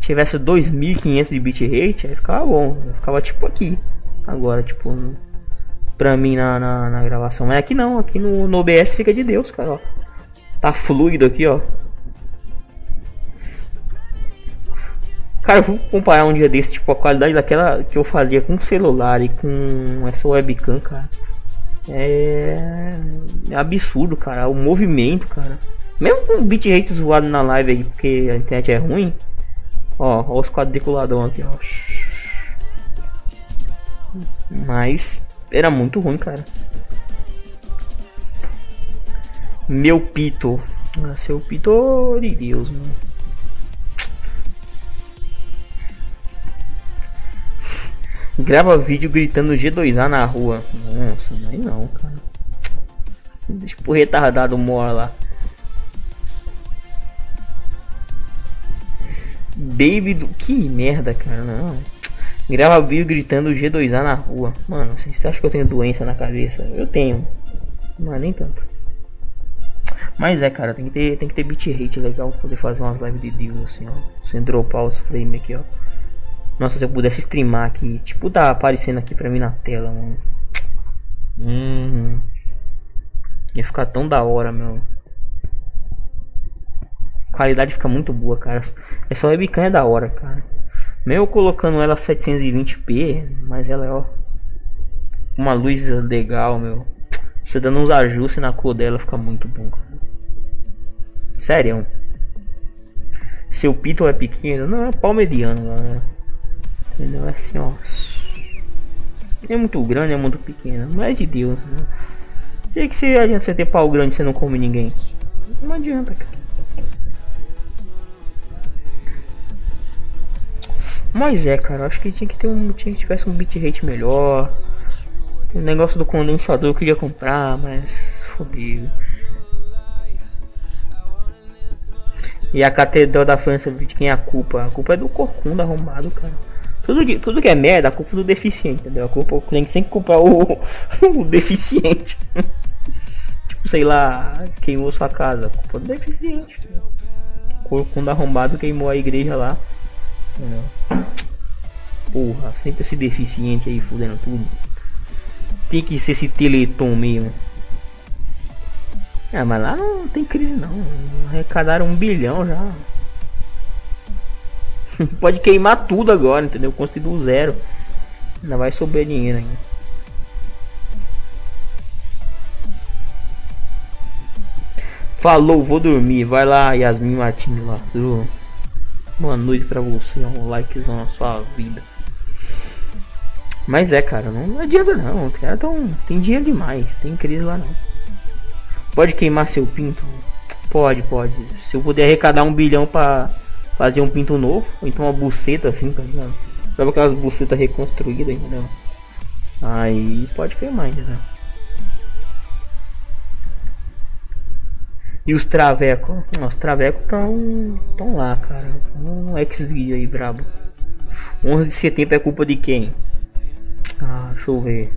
Se tivesse 2500 de bitrate, aí ficava bom. Aí ficava tipo aqui. Agora, tipo, pra mim na, na, na gravação. Mas aqui não, aqui no, no OBS fica de Deus, cara, ó. Tá fluido aqui, ó. Cara, eu vou comparar um dia desse, tipo, a qualidade daquela que eu fazia com celular e com essa webcam, cara. É, é absurdo, cara. O movimento, cara. Mesmo com bitrate zoado na live aí, porque a internet é ruim. Ó, ó os quadriculadão aqui, ó. Mas era muito ruim, cara. Meu pito. Ah, seu pito de Deus, mano. Grava vídeo gritando G2A na rua. Nossa, aí não, cara. Deixa pro retardado mora lá. Baby do. Que merda, cara. Não. Grava vídeo gritando G2A na rua. Mano, você acha que eu tenho doença na cabeça? Eu tenho. Mas nem tanto. Mas é, cara, tem que ter, tem que ter bitrate legal pra poder fazer umas lives de Deus assim, ó. Sem dropar os frames aqui, ó. Nossa, se eu pudesse streamar aqui, tipo, tá aparecendo aqui pra mim na tela, mano. Hum. Ia ficar tão da hora, meu. Qualidade fica muito boa, cara. Essa webcam é da hora, cara. Mesmo colocando ela 720p, mas ela é, ó. Uma luz legal, meu. Você dando uns ajustes na cor dela fica muito bom, cara. Sério. Seu pito é pequeno? Não, é pau mediano, galera. Entendeu? É assim, ó. É muito grande, é muito pequeno. Não é de Deus, né? Que se adianta você ter pau grande você não come ninguém? Não adianta, cara. Mas é, cara, acho que tinha que ter um. Tinha que tivesse um bitrate melhor. O negócio do condensador eu queria comprar, mas fodeu. E a catedral da França, de quem é a culpa? A culpa é do corcunda arrombado, cara. Tudo, tudo que é merda, a culpa é do deficiente, entendeu? A culpa tem que sempre culpar o, o deficiente. tipo, sei lá, queimou sua casa, a culpa é do deficiente. Corcunda arrombado queimou a igreja lá. Porra, sempre esse deficiente aí fudendo tudo. Tem que ser esse teleton mesmo. Ah, mas lá não tem crise não. Arrecadaram um bilhão já. Pode queimar tudo agora, entendeu? Construir do zero. Ainda vai sobrar dinheiro ainda. Falou, vou dormir. Vai lá, Yasmin Martins lá. Boa noite pra você. Um likezão na sua vida. Mas é, cara, não adianta não. Os caras tão. Tem dinheiro demais. Tem crise lá não. Pode queimar seu pinto? Pode, pode. Se eu puder arrecadar um bilhão pra fazer um pinto novo, ou então uma buceta assim, tá ligado? Sabe aquelas bucetas reconstruídas, entendeu? Aí pode queimar, entendeu? E os travecos? Os travecos estão tão lá, cara. Um X-Video aí, brabo. 11 de setembro é culpa de quem? Ah, deixa eu ver.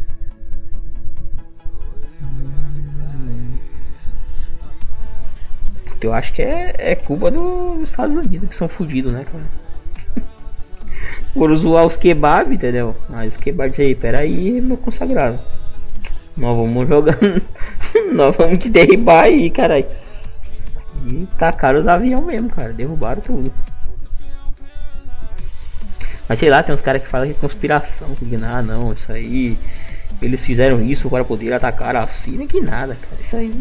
Eu acho que é, é culpa dos Estados Unidos que são fudidos, né, cara? Foram zoar os kebab, entendeu? Mas os kebab aí, peraí, meu consagrado. Nós vamos jogar. Nós vamos te derribar aí, caralho. E tacaram os aviões mesmo, cara. Derrubaram tudo. Mas sei lá, tem uns caras que falam que é conspiração. Que, ah, não, isso aí eles fizeram isso para poder atacar a Síria, que nada, cara. Isso aí.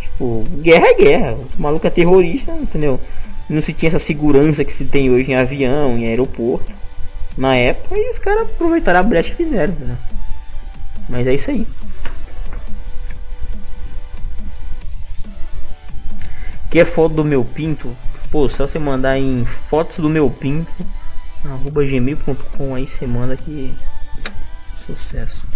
Tipo, guerra é guerra. Os maluco é terrorista, entendeu? Não se tinha essa segurança que se tem hoje em avião, em aeroporto. Na época, e os caras aproveitaram a brecha e fizeram, entendeu? Mas é isso aí. Quer foto do meu pinto? Pô, só você mandar em fotos do meu pinto arroba gmail.com aí você manda que sucesso.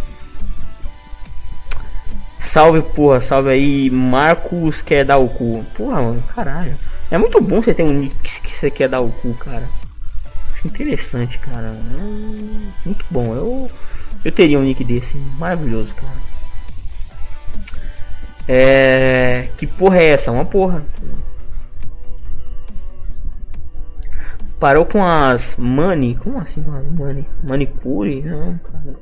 Salve, porra, salve aí, Marcos quer dar o cu. Porra, mano, caralho. É muito bom você ter um nick que você quer dar o cu, cara. Acho interessante, cara. É muito bom. Eu, eu teria um nick desse. Maravilhoso, cara. É. Que porra é essa? Uma porra. Parou com as money. Como assim com as money? Manicure? Não, cara.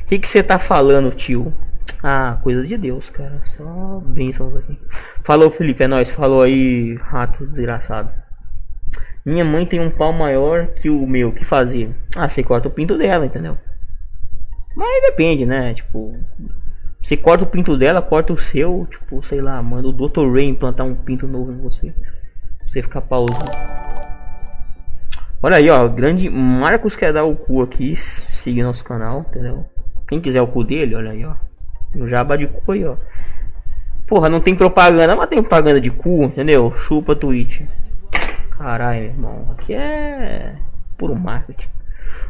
O que você tá falando, tio? Ah, coisas de Deus, cara. Só bênçãos aqui. Falou, Felipe, é nóis. Falou aí, rato desgraçado. Minha mãe tem um pau maior que o meu. Que fazer? Ah, você corta o pinto dela, entendeu? Mas depende, né? Tipo, você corta o pinto dela, corta o seu, tipo, sei lá, manda o Dr. Ray implantar um pinto novo em você. Você ficar pausa. Olha aí, ó, grande Marcos quer dar o cu aqui, seguir nosso canal, entendeu? Quem quiser o cu dele, olha aí, ó. No jaba de cu aí, ó. Porra, não tem propaganda, mas tem propaganda de cu, entendeu? Chupa Twitch. Caralho, irmão. Aqui é puro marketing.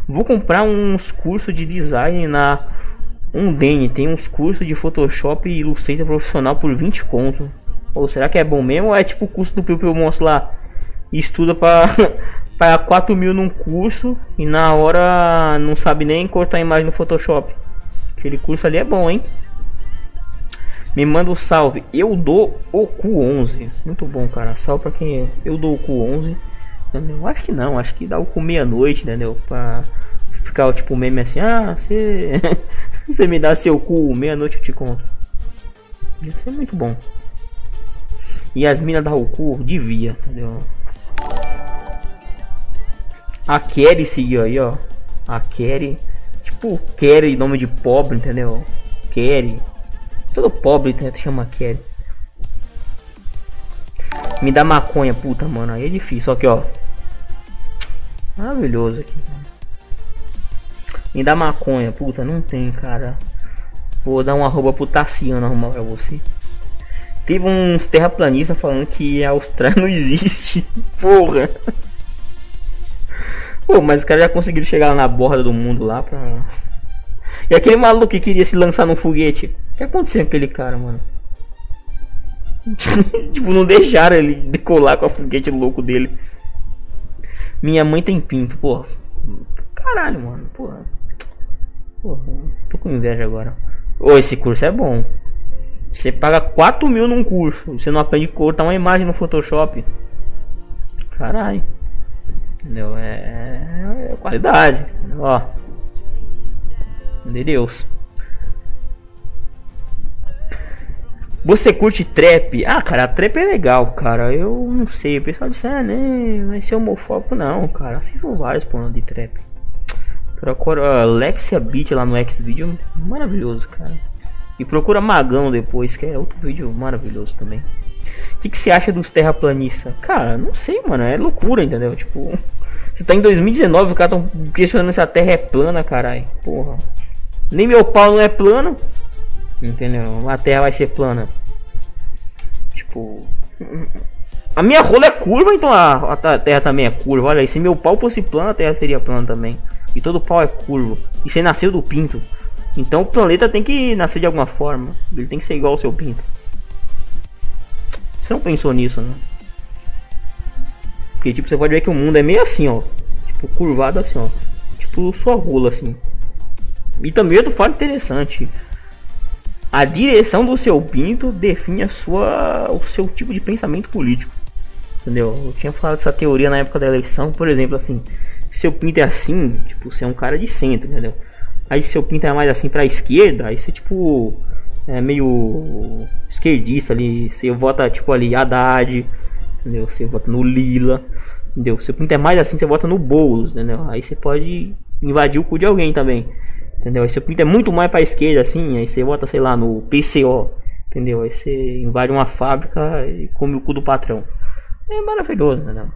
Vou comprar uns cursos de design na Udemy. Tem uns cursos de Photoshop e Illustrator profissional por 20 conto. Ou será que é bom mesmo? Ou é tipo o curso do Piu Piu Monstro lá? Estuda para para 4 mil num curso e na hora não sabe nem cortar a imagem no Photoshop. Aquele curso ali é bom, hein? Me manda um salve. Eu dou o cu 11. Muito bom, cara. Salve pra quem é. Eu dou o cu 11. Eu acho que não. Acho que dá o cu meia-noite, entendeu? Pra ficar tipo meme assim. Ah, você. você me dá seu cu meia-noite eu te conto. Ia ser muito bom. E as minas dar o cu, devia, entendeu? A Kerry seguiu aí, ó. A Kerry. Tipo, Kerry, nome de pobre, entendeu? Kerry. Todo pobre né, chama Kerry. Me dá maconha, puta, mano. Aí é difícil. Só que, ó. Maravilhoso aqui. Me dá maconha, puta. Não tem, cara. Vou dar uma arroba pro Tassiano arrumar pra você. Teve uns terraplanistas falando que a Austrália não existe. Porra. Pô, mas os caras já conseguiram chegar lá na borda do mundo lá pra. E aquele maluco que queria se lançar num foguete. O que aconteceu com aquele cara, mano? tipo, não deixaram ele decolar com a foguete louco dele. Minha mãe tem pinto, pô. Caralho, mano, porra. Porra, tô com inveja agora. Ô, esse curso é bom. Você paga 4 mil num curso. Você não aprende cortar uma imagem no Photoshop. Caralho. Entendeu? É, é qualidade. Ó. De Deus. Você curte trap? Ah, cara, trap é legal, cara. Eu não sei. O pessoal disse, ah, né? Vai ser homofóbico, não, cara. Assistam vários pornô de trap. Procura Alexia Beat lá no X-Video. Maravilhoso, cara. E procura Magão depois, que é outro vídeo maravilhoso também. O que, que você acha dos terraplanistas? Cara, não sei, mano. É loucura, entendeu? Tipo, você tá em 2019, o cara tão questionando se a terra é plana, caralho. Porra. Nem meu pau não é plano. Entendeu? A terra vai ser plana. Tipo. A minha rola é curva, então a, a terra também é curva. Olha aí, se meu pau fosse plano, a terra seria plana também. E todo pau é curvo. E você nasceu do pinto. Então o planeta tem que nascer de alguma forma. Ele tem que ser igual ao seu pinto. Você não pensou nisso, né? Porque tipo, você pode ver que o mundo é meio assim, ó. Tipo, curvado assim, ó. Tipo, sua rola assim. E também outro fato interessante. A direção do seu pinto define a sua, o seu tipo de pensamento político. Entendeu? Eu tinha falado dessa teoria na época da eleição, por exemplo, assim, seu pinto é assim, tipo, você é um cara de centro, entendeu? Aí seu pinto é mais assim pra esquerda, aí você tipo é meio esquerdista ali, você vota tipo ali Haddad, entendeu? Você vota no Lila, entendeu? Seu pinto é mais assim, você vota no Boulos, entendeu? Aí você pode invadir o cu de alguém também. Entendeu? Aí você pinta muito mais pra esquerda assim, aí você bota, sei lá, no PCO. Entendeu? Aí você invade uma fábrica e come o cu do patrão. É maravilhoso, né?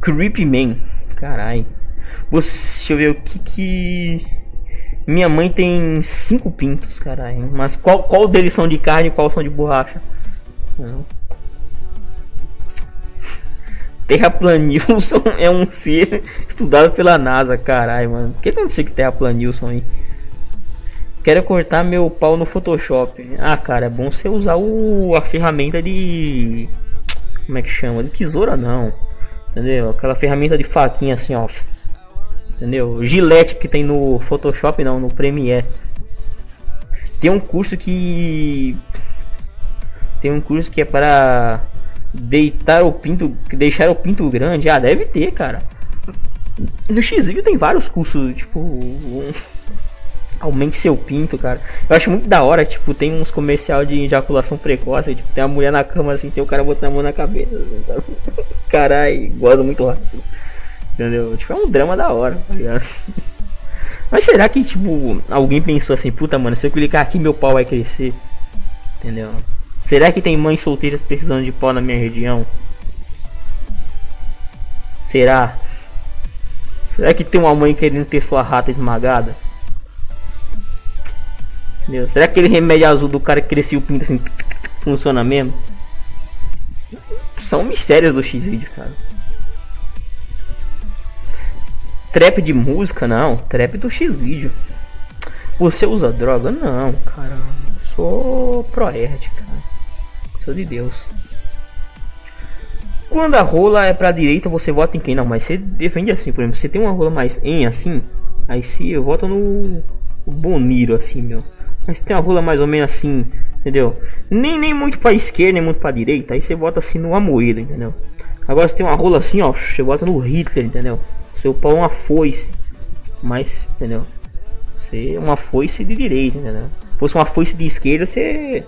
Creepy Man. Carai. Deixa eu ver o que que. Minha mãe tem cinco pintos, caralho. Mas qual, qual deles são de carne e qual são de borracha? Não. Terraplanilson é um ser estudado pela NASA, caralho, mano. Por que não sei que Terraplanilson aí? Quero cortar meu pau no Photoshop. Ah, cara, é bom você usar o, a ferramenta de. Como é que chama? De tesoura, não. Entendeu? Aquela ferramenta de faquinha assim, ó. Entendeu? Gilete que tem no Photoshop, não, no Premiere. Tem um curso que. Tem um curso que é para deitar o pinto, deixar o pinto grande. Ah, deve ter, cara. No X tem vários cursos, tipo, um- aumente seu pinto, cara. Eu acho muito da hora, tipo, tem uns comercial de ejaculação precoce, tipo, tem a mulher na cama assim, tem o cara botando a mão na cabeça, assim? Caralho, goza muito rápido. Entendeu? Tipo, é um drama da hora, tá ligado? Mas será que, tipo, alguém pensou assim, puta, mano, se eu clicar aqui meu pau vai crescer? Entendeu? Será que tem mães solteiras precisando de pau na minha região? Será? Será que tem uma mãe querendo ter sua rata esmagada? Entendeu? Será que aquele remédio azul do cara que crescia o pinto assim funciona mesmo? São mistérios do X-Video, cara. Trap de música, não. Trap do X-Video. Você usa droga? Não, cara. Sou pro-erd, cara. Sou de Deus. Quando a rola é pra direita, você vota em quem? Não, mas você defende assim, por exemplo. Você tem uma rola mais em assim, aí se eu voto no Boniro, assim, meu. Mas tem uma rola mais ou menos assim, entendeu? Nem, nem muito pra esquerda, nem muito pra direita. Aí você vota assim no Amoedo, entendeu? Agora você tem uma rola assim, ó. Você vota no Hitler, entendeu? Seu pau é uma foice. Mas, entendeu? Você é uma foice de direita, entendeu? Se fosse uma foice de esquerda, você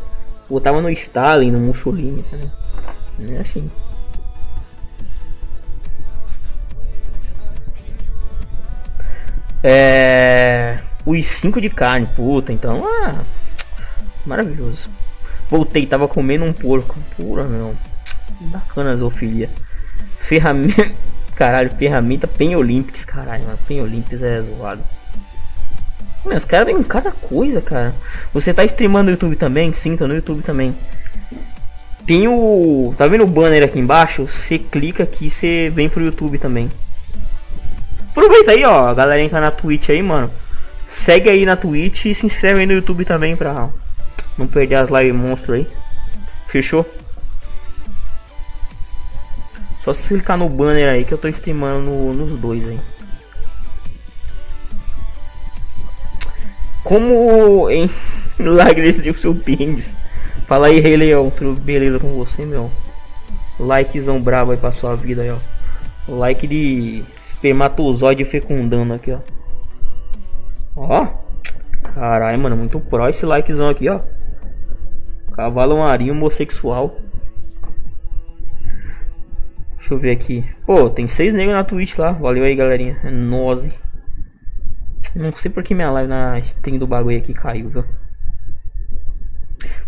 votava no Stalin, no Mussolini, entendeu? Não é assim. É. Os 5 de carne, puta, então. Ah, maravilhoso. Voltei, tava comendo um porco. Pura, meu. Bacana a zoofilia. Ferramenta. Caralho, ferramenta Pen Olympics, caralho. Pen Olympics é zoado. Meu, os caras vêm cada coisa, cara. Você tá streamando no YouTube também? Sim, tô no YouTube também. Tem o. Tá vendo o banner aqui embaixo? Você clica aqui você vem pro YouTube também. Aproveita aí, ó. A que tá na Twitch aí, mano. Segue aí na Twitch e se inscreve aí no YouTube também pra não perder as lives monstro aí. Fechou? Só se clicar no banner aí que eu tô streamando no- nos dois aí. Como enlagrecer o seu pênis? Fala aí, Rei Leão, tudo beleza com você, meu? Likezão brabo aí pra sua vida aí, ó. Like de espermatozoide fecundando aqui, ó. Ó. Caralho, mano, muito pró esse likezão aqui, ó. Cavalo marinho homossexual. Deixa eu ver aqui. Pô, tem seis negros na Twitch lá. Valeu aí, galerinha. É nose. Não sei porque minha live na stream do bagulho aqui caiu, viu?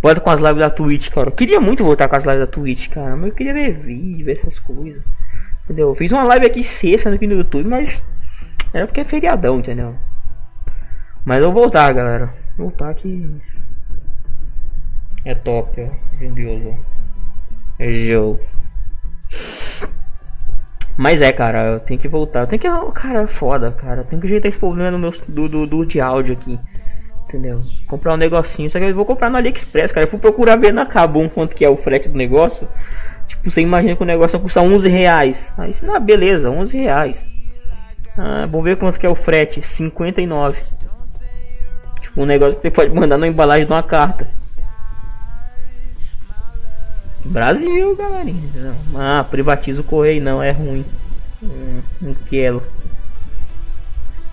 Volta com as lives da Twitch, cara. Eu queria muito voltar com as lives da Twitch, cara. Mas eu queria ver vídeo, ver essas coisas. Entendeu? Eu fiz uma live aqui sexta aqui no YouTube, mas era porque é feriadão, entendeu? Mas eu vou voltar, galera. Voltar que é top, ó. Grandioso. É jogo. Mas é, cara, eu tenho que voltar. Eu tenho que. Cara, é foda, cara. Eu tenho que ajeitar esse problema no meu do, do, do de áudio aqui. Entendeu? Comprar um negocinho. Só que eu vou comprar no AliExpress, cara. Eu fui procurar ver na Cabum quanto que é o frete do negócio. Tipo, você imagina que o negócio custa 11 reais. Aí você, ah, beleza, 11 reais. Ah, vamos ver quanto que é o frete. 59. Tipo, um negócio que você pode mandar na embalagem de uma carta. Brasil, galerinha. Ah, privatiza o correio não, é ruim. Hum, não quero.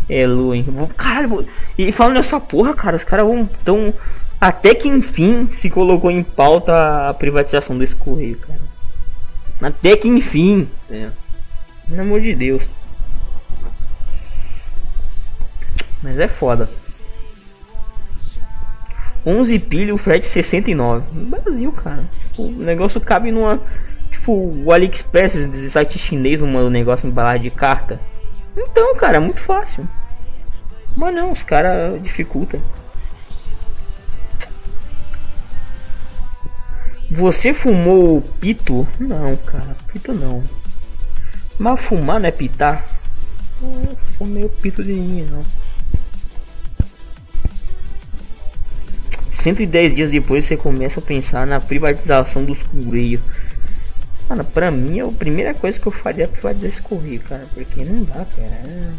É ruim. Vou- Caralho, e falando nessa porra, cara, os caras vão tão. Até que enfim se colocou em pauta a privatização desse correio, cara. Até que enfim. É. Pelo amor de Deus. Mas é foda. 11 pilha o frete 69. No Brasil, cara. Tipo, o negócio cabe numa. Tipo, o AliExpress, esse site chinês, não manda um negócio embalado de carta. Então, cara, é muito fácil. Mas não, os caras dificultam. Você fumou pito? Não, cara, pito não. Mas fumar não é pitar? Não fumei o pito de ninguém, não. 110 dias depois você começa a pensar na privatização dos Correios. Mano, pra mim a primeira coisa que eu faria é privatizar esse Correio, cara. Porque não dá, cara.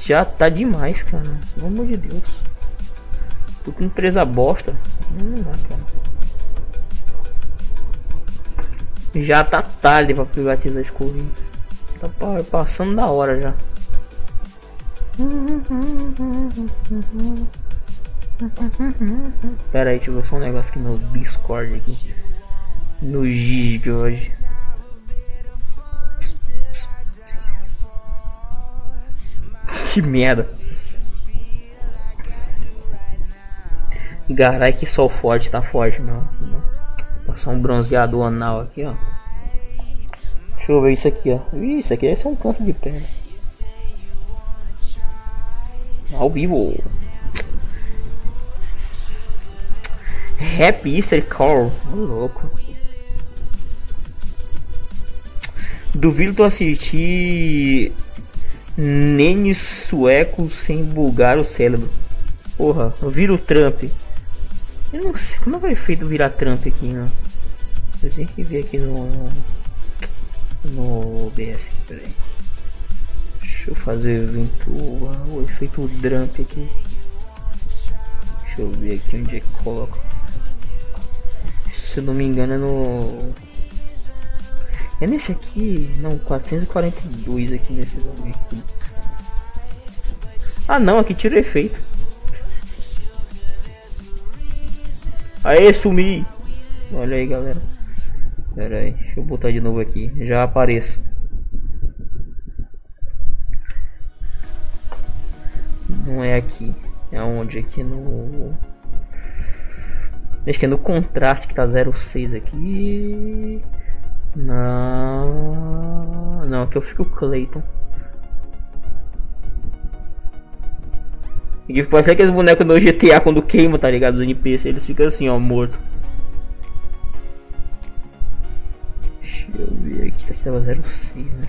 Já tá demais, cara. Pelo amor de Deus. Puta empresa bosta. Não dá, cara. Já tá tarde pra privatizar esse Correio. Tá pa- passando da hora já. Pera aí, deixa eu ver só um negócio aqui no Discord aqui. No Giz de hoje. Que merda. Garai que sol forte, tá forte, não. Passar um bronzeador anal aqui, ó. Deixa eu ver isso aqui, ó. Ih, isso aqui é só um câncer de perna. Ao vivo. Happy Easter Call. Ô, louco. Duvido tu assistir Nene sueco sem bugar o cérebro. Porra, eu viro o Trump. Eu não sei como é é feito virar Trump aqui, né? Eu tenho que ver aqui no. No OBS, peraí. Deixa eu fazer o evento. O efeito Trump aqui. Deixa eu ver aqui onde é que coloca. Se eu não me engano é no. É nesse aqui? Não, 442 aqui nesse nome aqui. Ah não, aqui tira efeito. Aê, sumi! Olha aí, galera. Pera aí, deixa eu botar de novo aqui. Já apareço. Não é aqui. É onde? Aqui no. Acho que é no contraste que tá 06 aqui. Não. Não, aqui eu fico Clayton. E pode ser aqueles bonecos do GTA quando queima, tá ligado? Os NPC, eles ficam assim, ó, morto. Deixa eu ver aqui, tá aqui tava 06, né?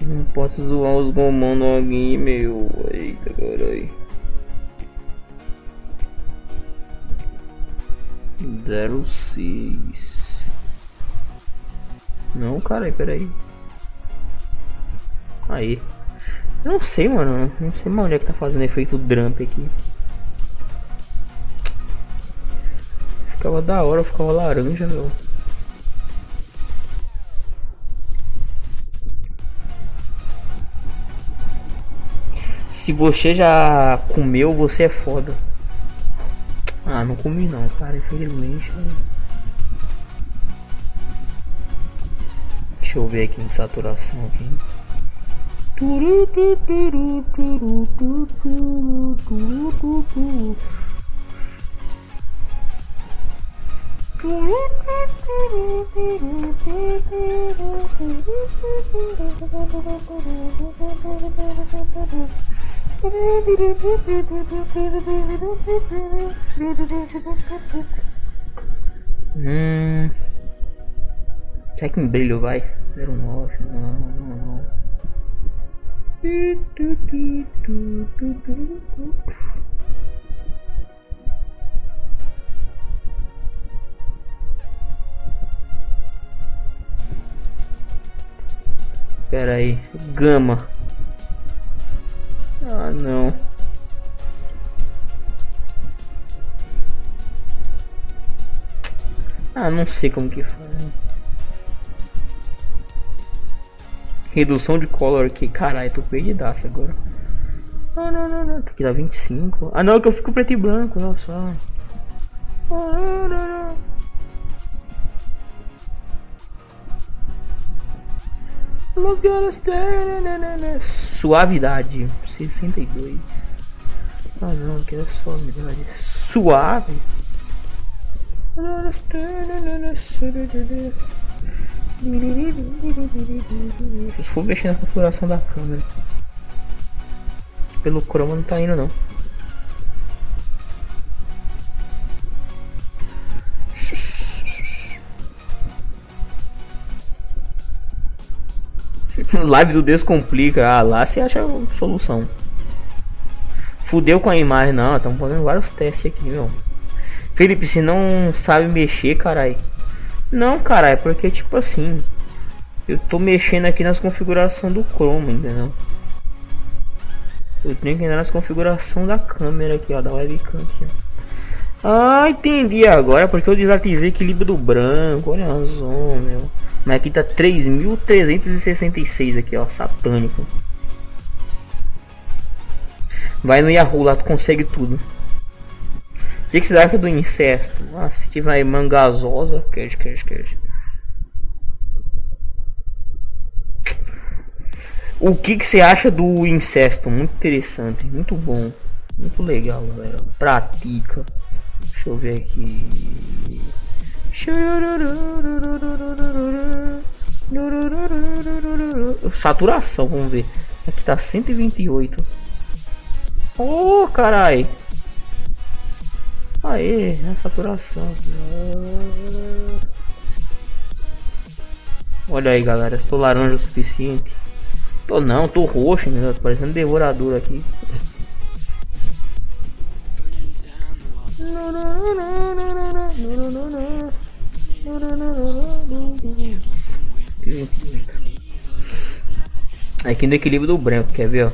Não posso zoar os gomão no alguém, meu. Eita, caralho. 06 Não, cara, peraí. Aí. Eu não sei, mano. Não sei mais onde é que tá fazendo efeito Dramp aqui. Ficava da hora, ficava laranja, meu. Se você já comeu, você é foda. Ah, não comi não, cara, infelizmente. Deixa eu ver aqui em saturação aqui. Hum. Será que um brilho vai? 09, não, não, não. Pera aí, gama. Ah, não. Ah, não sei como que faz. Redução de color aqui. Caralho, tô perdidaço agora. Não, não, não, não. Aqui dá 25. Ah, não, é que eu fico preto e branco, só. Ah, não, não, não. Suavidade. 62 Ah não, que era suavidade Suave? Se for mexer na configuração da câmera. Pelo chroma não tá indo não Live do Descomplica. Ah, lá você acha solução. Fudeu com a imagem, não. Estamos fazendo vários testes aqui, meu. Felipe, se não sabe mexer, carai. Não, carai, é porque tipo assim. Eu tô mexendo aqui nas configurações do Chrome, entendeu? Eu tenho que entrar nas configurações da câmera aqui, ó, da webcam aqui, ó. Ah, entendi agora, porque eu desativei equilíbrio do branco, olha só, meu. Mas aqui tá 3.366 aqui, ó, satânico. Vai no Yahoo lá, tu consegue tudo. O que, que você acha do incesto? Ah, se tiver mangazosa, queijo, queijo, queijo. O que, que você acha do incesto? Muito interessante, muito bom, muito legal, galera. Pratica. Deixa eu ver aqui. Saturação, vamos ver. Aqui tá 128. Oh, carai. Aê, a saturação. Olha aí, galera. Estou laranja o suficiente. Tô não, tô roxo, né? Tô parecendo devorador aqui. Aqui no equilíbrio do branco, quer ver, ó?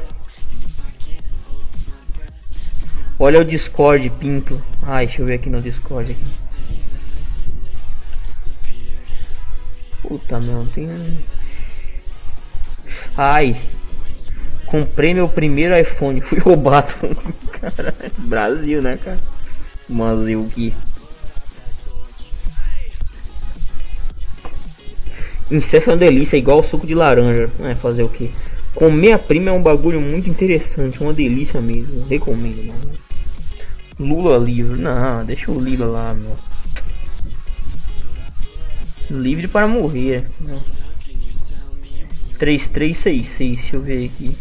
Olha o Discord, Pinto. Ai, deixa eu ver aqui no Discord aqui. Puta, meu, tem... Ai. Comprei meu primeiro iPhone, fui roubado. Caralho, Brasil, né, cara? Mas eu que... Incesto é uma delícia, igual o suco de laranja. É, fazer o que? Comer a prima é um bagulho muito interessante, uma delícia mesmo. Recomendo, mano. Lula livre. Não, deixa o Lula lá, meu. Livre para morrer. Não. 3366, deixa eu ver aqui.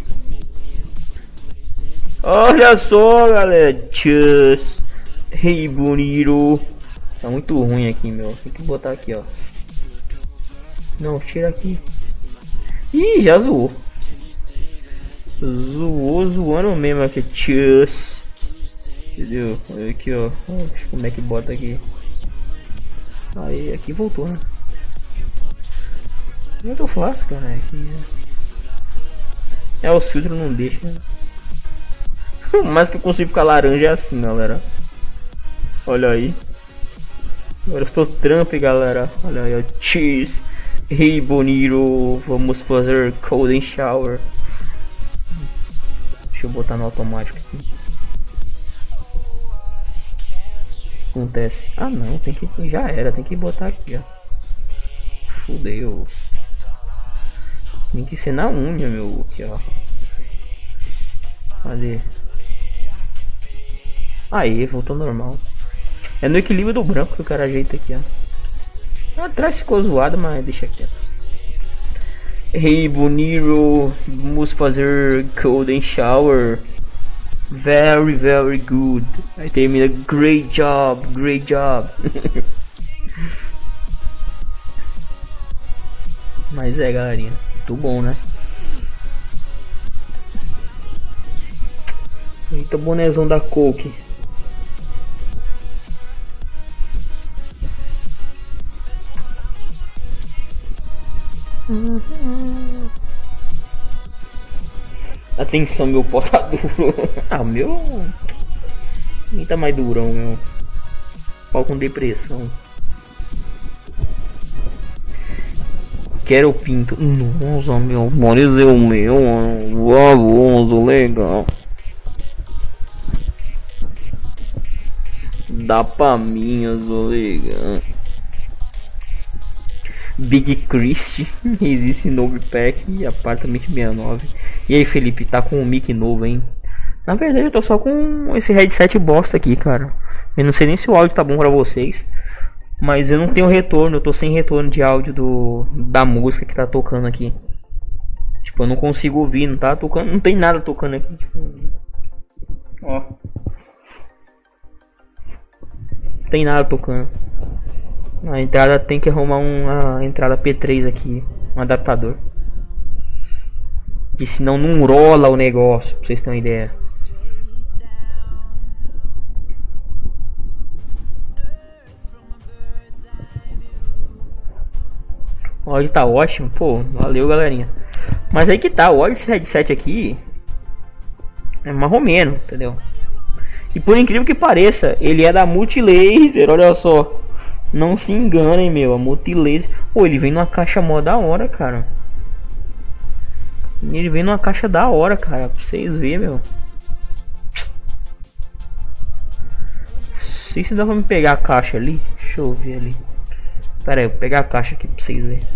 Olha só, galera. Tchus. Rei bonito. Tá muito ruim aqui, meu. Tem que botar aqui, ó. Não, tira aqui. Ih, já zoou. Zoou, zoando mesmo aqui. Tchus. Entendeu? Aqui, ó. Como é que bota aqui? Aí, aqui voltou, né? Como é que eu faço, cara? Aqui, né? É, os filtros não deixam. né? O mais que eu consigo ficar laranja é assim, galera. Olha aí. Agora eu estou Trump, galera. Olha aí. Cheese. Hey, bonito. Vamos fazer Golden Shower. Deixa eu botar no automático aqui. Acontece. Ah, não. Tem que. Já era. Tem que botar aqui, ó. Fudeu. Tem que ser na unha, meu. Aqui, ó. Cadê? Aí, voltou normal. É no equilíbrio do branco que o cara ajeita aqui, ó. Atrás ficou zoado, mas deixa quieto. Hey, bonito. Vamos fazer Golden Shower. Very, very good. Aí termina. Great job, great job. mas é, galerinha. Muito bom, né? Eita, bonezão da Coke. Atenção, meu duro. ah, meu. Nem tá mais durão, meu. Pau com depressão. Quero pinto. Nossa, meu. O meu. Baboso, legal. Dá pra mim, legal. Big Christie, existe novo pack e apartamento 69. E aí, Felipe, tá com um mic novo, hein? Na verdade, eu tô só com esse headset bosta aqui, cara. Eu não sei nem se o áudio tá bom pra vocês. Mas eu não tenho retorno, eu tô sem retorno de áudio do da música que tá tocando aqui. Tipo, eu não consigo ouvir, não tá tocando, não tem nada tocando aqui, tipo. Ó. Não tem nada tocando. A entrada tem que arrumar uma entrada P3 aqui, um adaptador. Que senão não rola o negócio, pra vocês terem uma ideia. O áudio tá ótimo, pô, valeu galerinha. Mas aí que tá, o áudio desse headset aqui é marromeno, entendeu? E por incrível que pareça, ele é da Multilaser, olha só. Não se enganem, meu, a Multilaser. Pô, ele vem numa caixa mó da hora, cara. Ele vem numa caixa da hora, cara, pra vocês verem, meu. Não sei se dá pra me pegar a caixa ali. Deixa eu ver ali. Pera aí, vou pegar a caixa aqui pra vocês verem.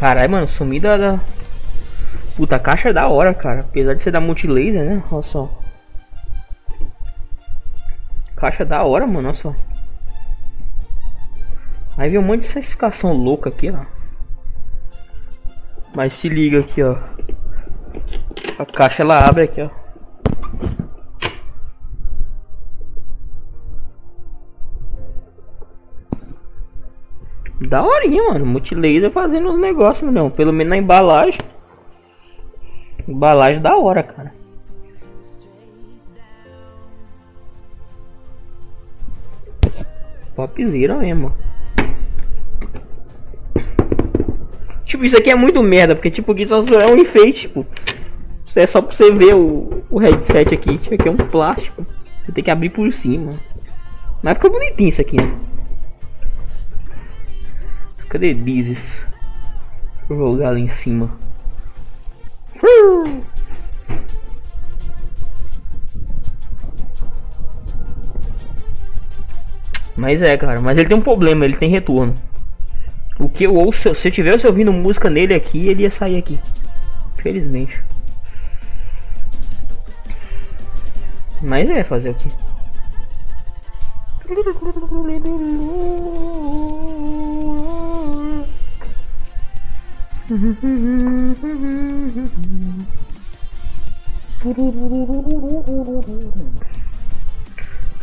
Caralho, mano, sumida da. Puta, a caixa é da hora, cara. Apesar de ser da multilaser, né? Olha só. Caixa da hora, mano. Olha só. Aí vem um monte de especificação louca aqui, ó. Mas se liga aqui, ó. A caixa ela abre aqui, ó. Da horinha, mano. Multilaser fazendo os negócios, não. Pelo menos na embalagem. Embalagem da hora, cara. Popzera mesmo. Tipo, isso aqui é muito merda, porque tipo, só é um enfeite, tipo. Isso é só pra você ver o, o headset aqui. Tipo, aqui é um plástico. Você tem que abrir por cima. Mas fica bonitinho isso aqui, né? Cadê Dizes? Vou jogar lá em cima. Mas é, cara, mas ele tem um problema, ele tem retorno. O que eu ouço, se eu tivesse ouvindo música nele aqui, ele ia sair aqui. Felizmente. Mas é fazer o que? Deixa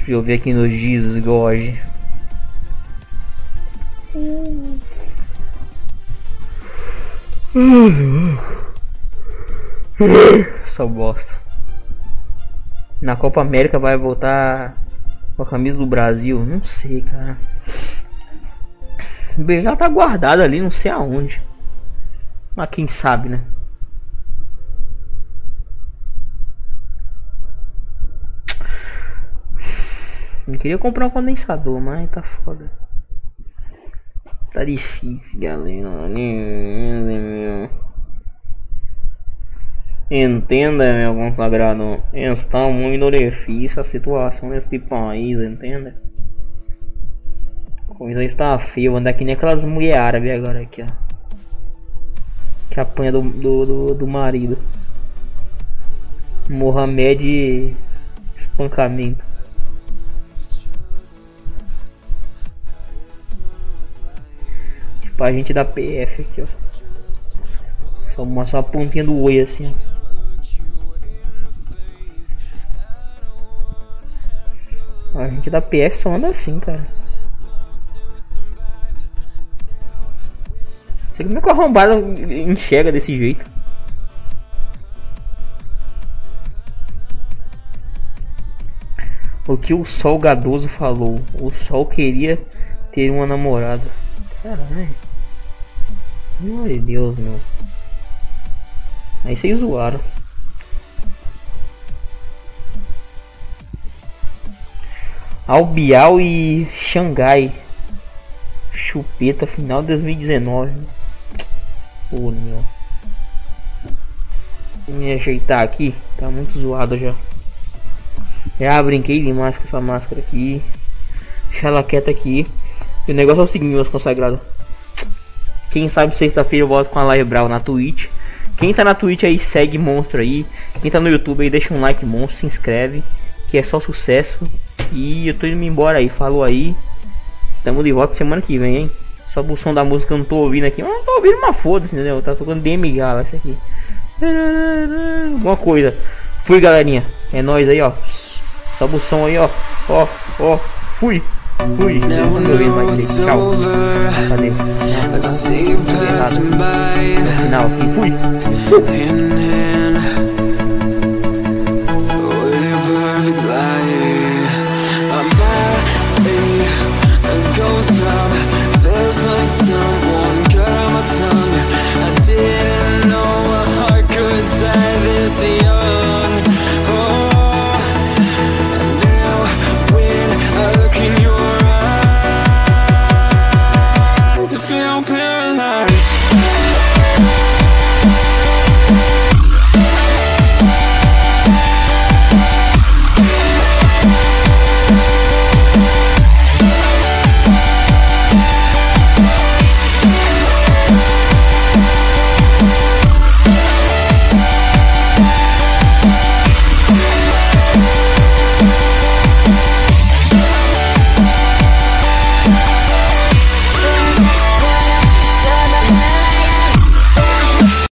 eu ver aqui no Discord. Só bosta. Na Copa América vai voltar com a camisa do Brasil? Não sei, cara. Bem, já tá guardada ali, não sei aonde. Mas quem sabe, né? Eu queria comprar um condensador, mas tá foda. Tá difícil, galera. Entenda, meu consagrado. Está muito difícil a situação neste país, entende? A coisa está feia. Vou andar que nem aquelas mulheres árabes agora aqui, ó que apanha do, do, do, do marido. Mohamed espancamento. Tipo a gente da PF aqui, ó. Só uma só a pontinha do oi assim, ó. A gente da PF só anda assim, cara. Sei como é que o arrombado enxerga desse jeito. O que o Sol Gadoso falou. O Sol queria ter uma namorada. Caralho. Ai Deus, meu. Aí vocês zoaram. Albial e Xangai. Chupeta final de 2019. Pô, meu. Vou me ajeitar aqui. Tá muito zoado já. Já brinquei demais com essa máscara aqui. Deixa ela quieta aqui. E o negócio é o seguinte, meus consagrados. Quem sabe sexta-feira eu volto com a live Brawl na Twitch. Quem tá na Twitch aí, segue monstro aí. Quem tá no YouTube aí, deixa um like monstro, se inscreve. Que é só sucesso. E eu tô indo embora aí. Falou aí. Tamo de volta semana que vem, hein? Só o som da música eu não tô ouvindo aqui. Mas não tô ouvindo uma foda, entendeu? Tá tocando DM Galaxy aqui. Alguma coisa. Fui, galerinha. É nóis aí, ó. Sobe o som aí, ó. Ó, ó. Fui. Fui. Tchau. Cadê? By No final aqui. Fui. hand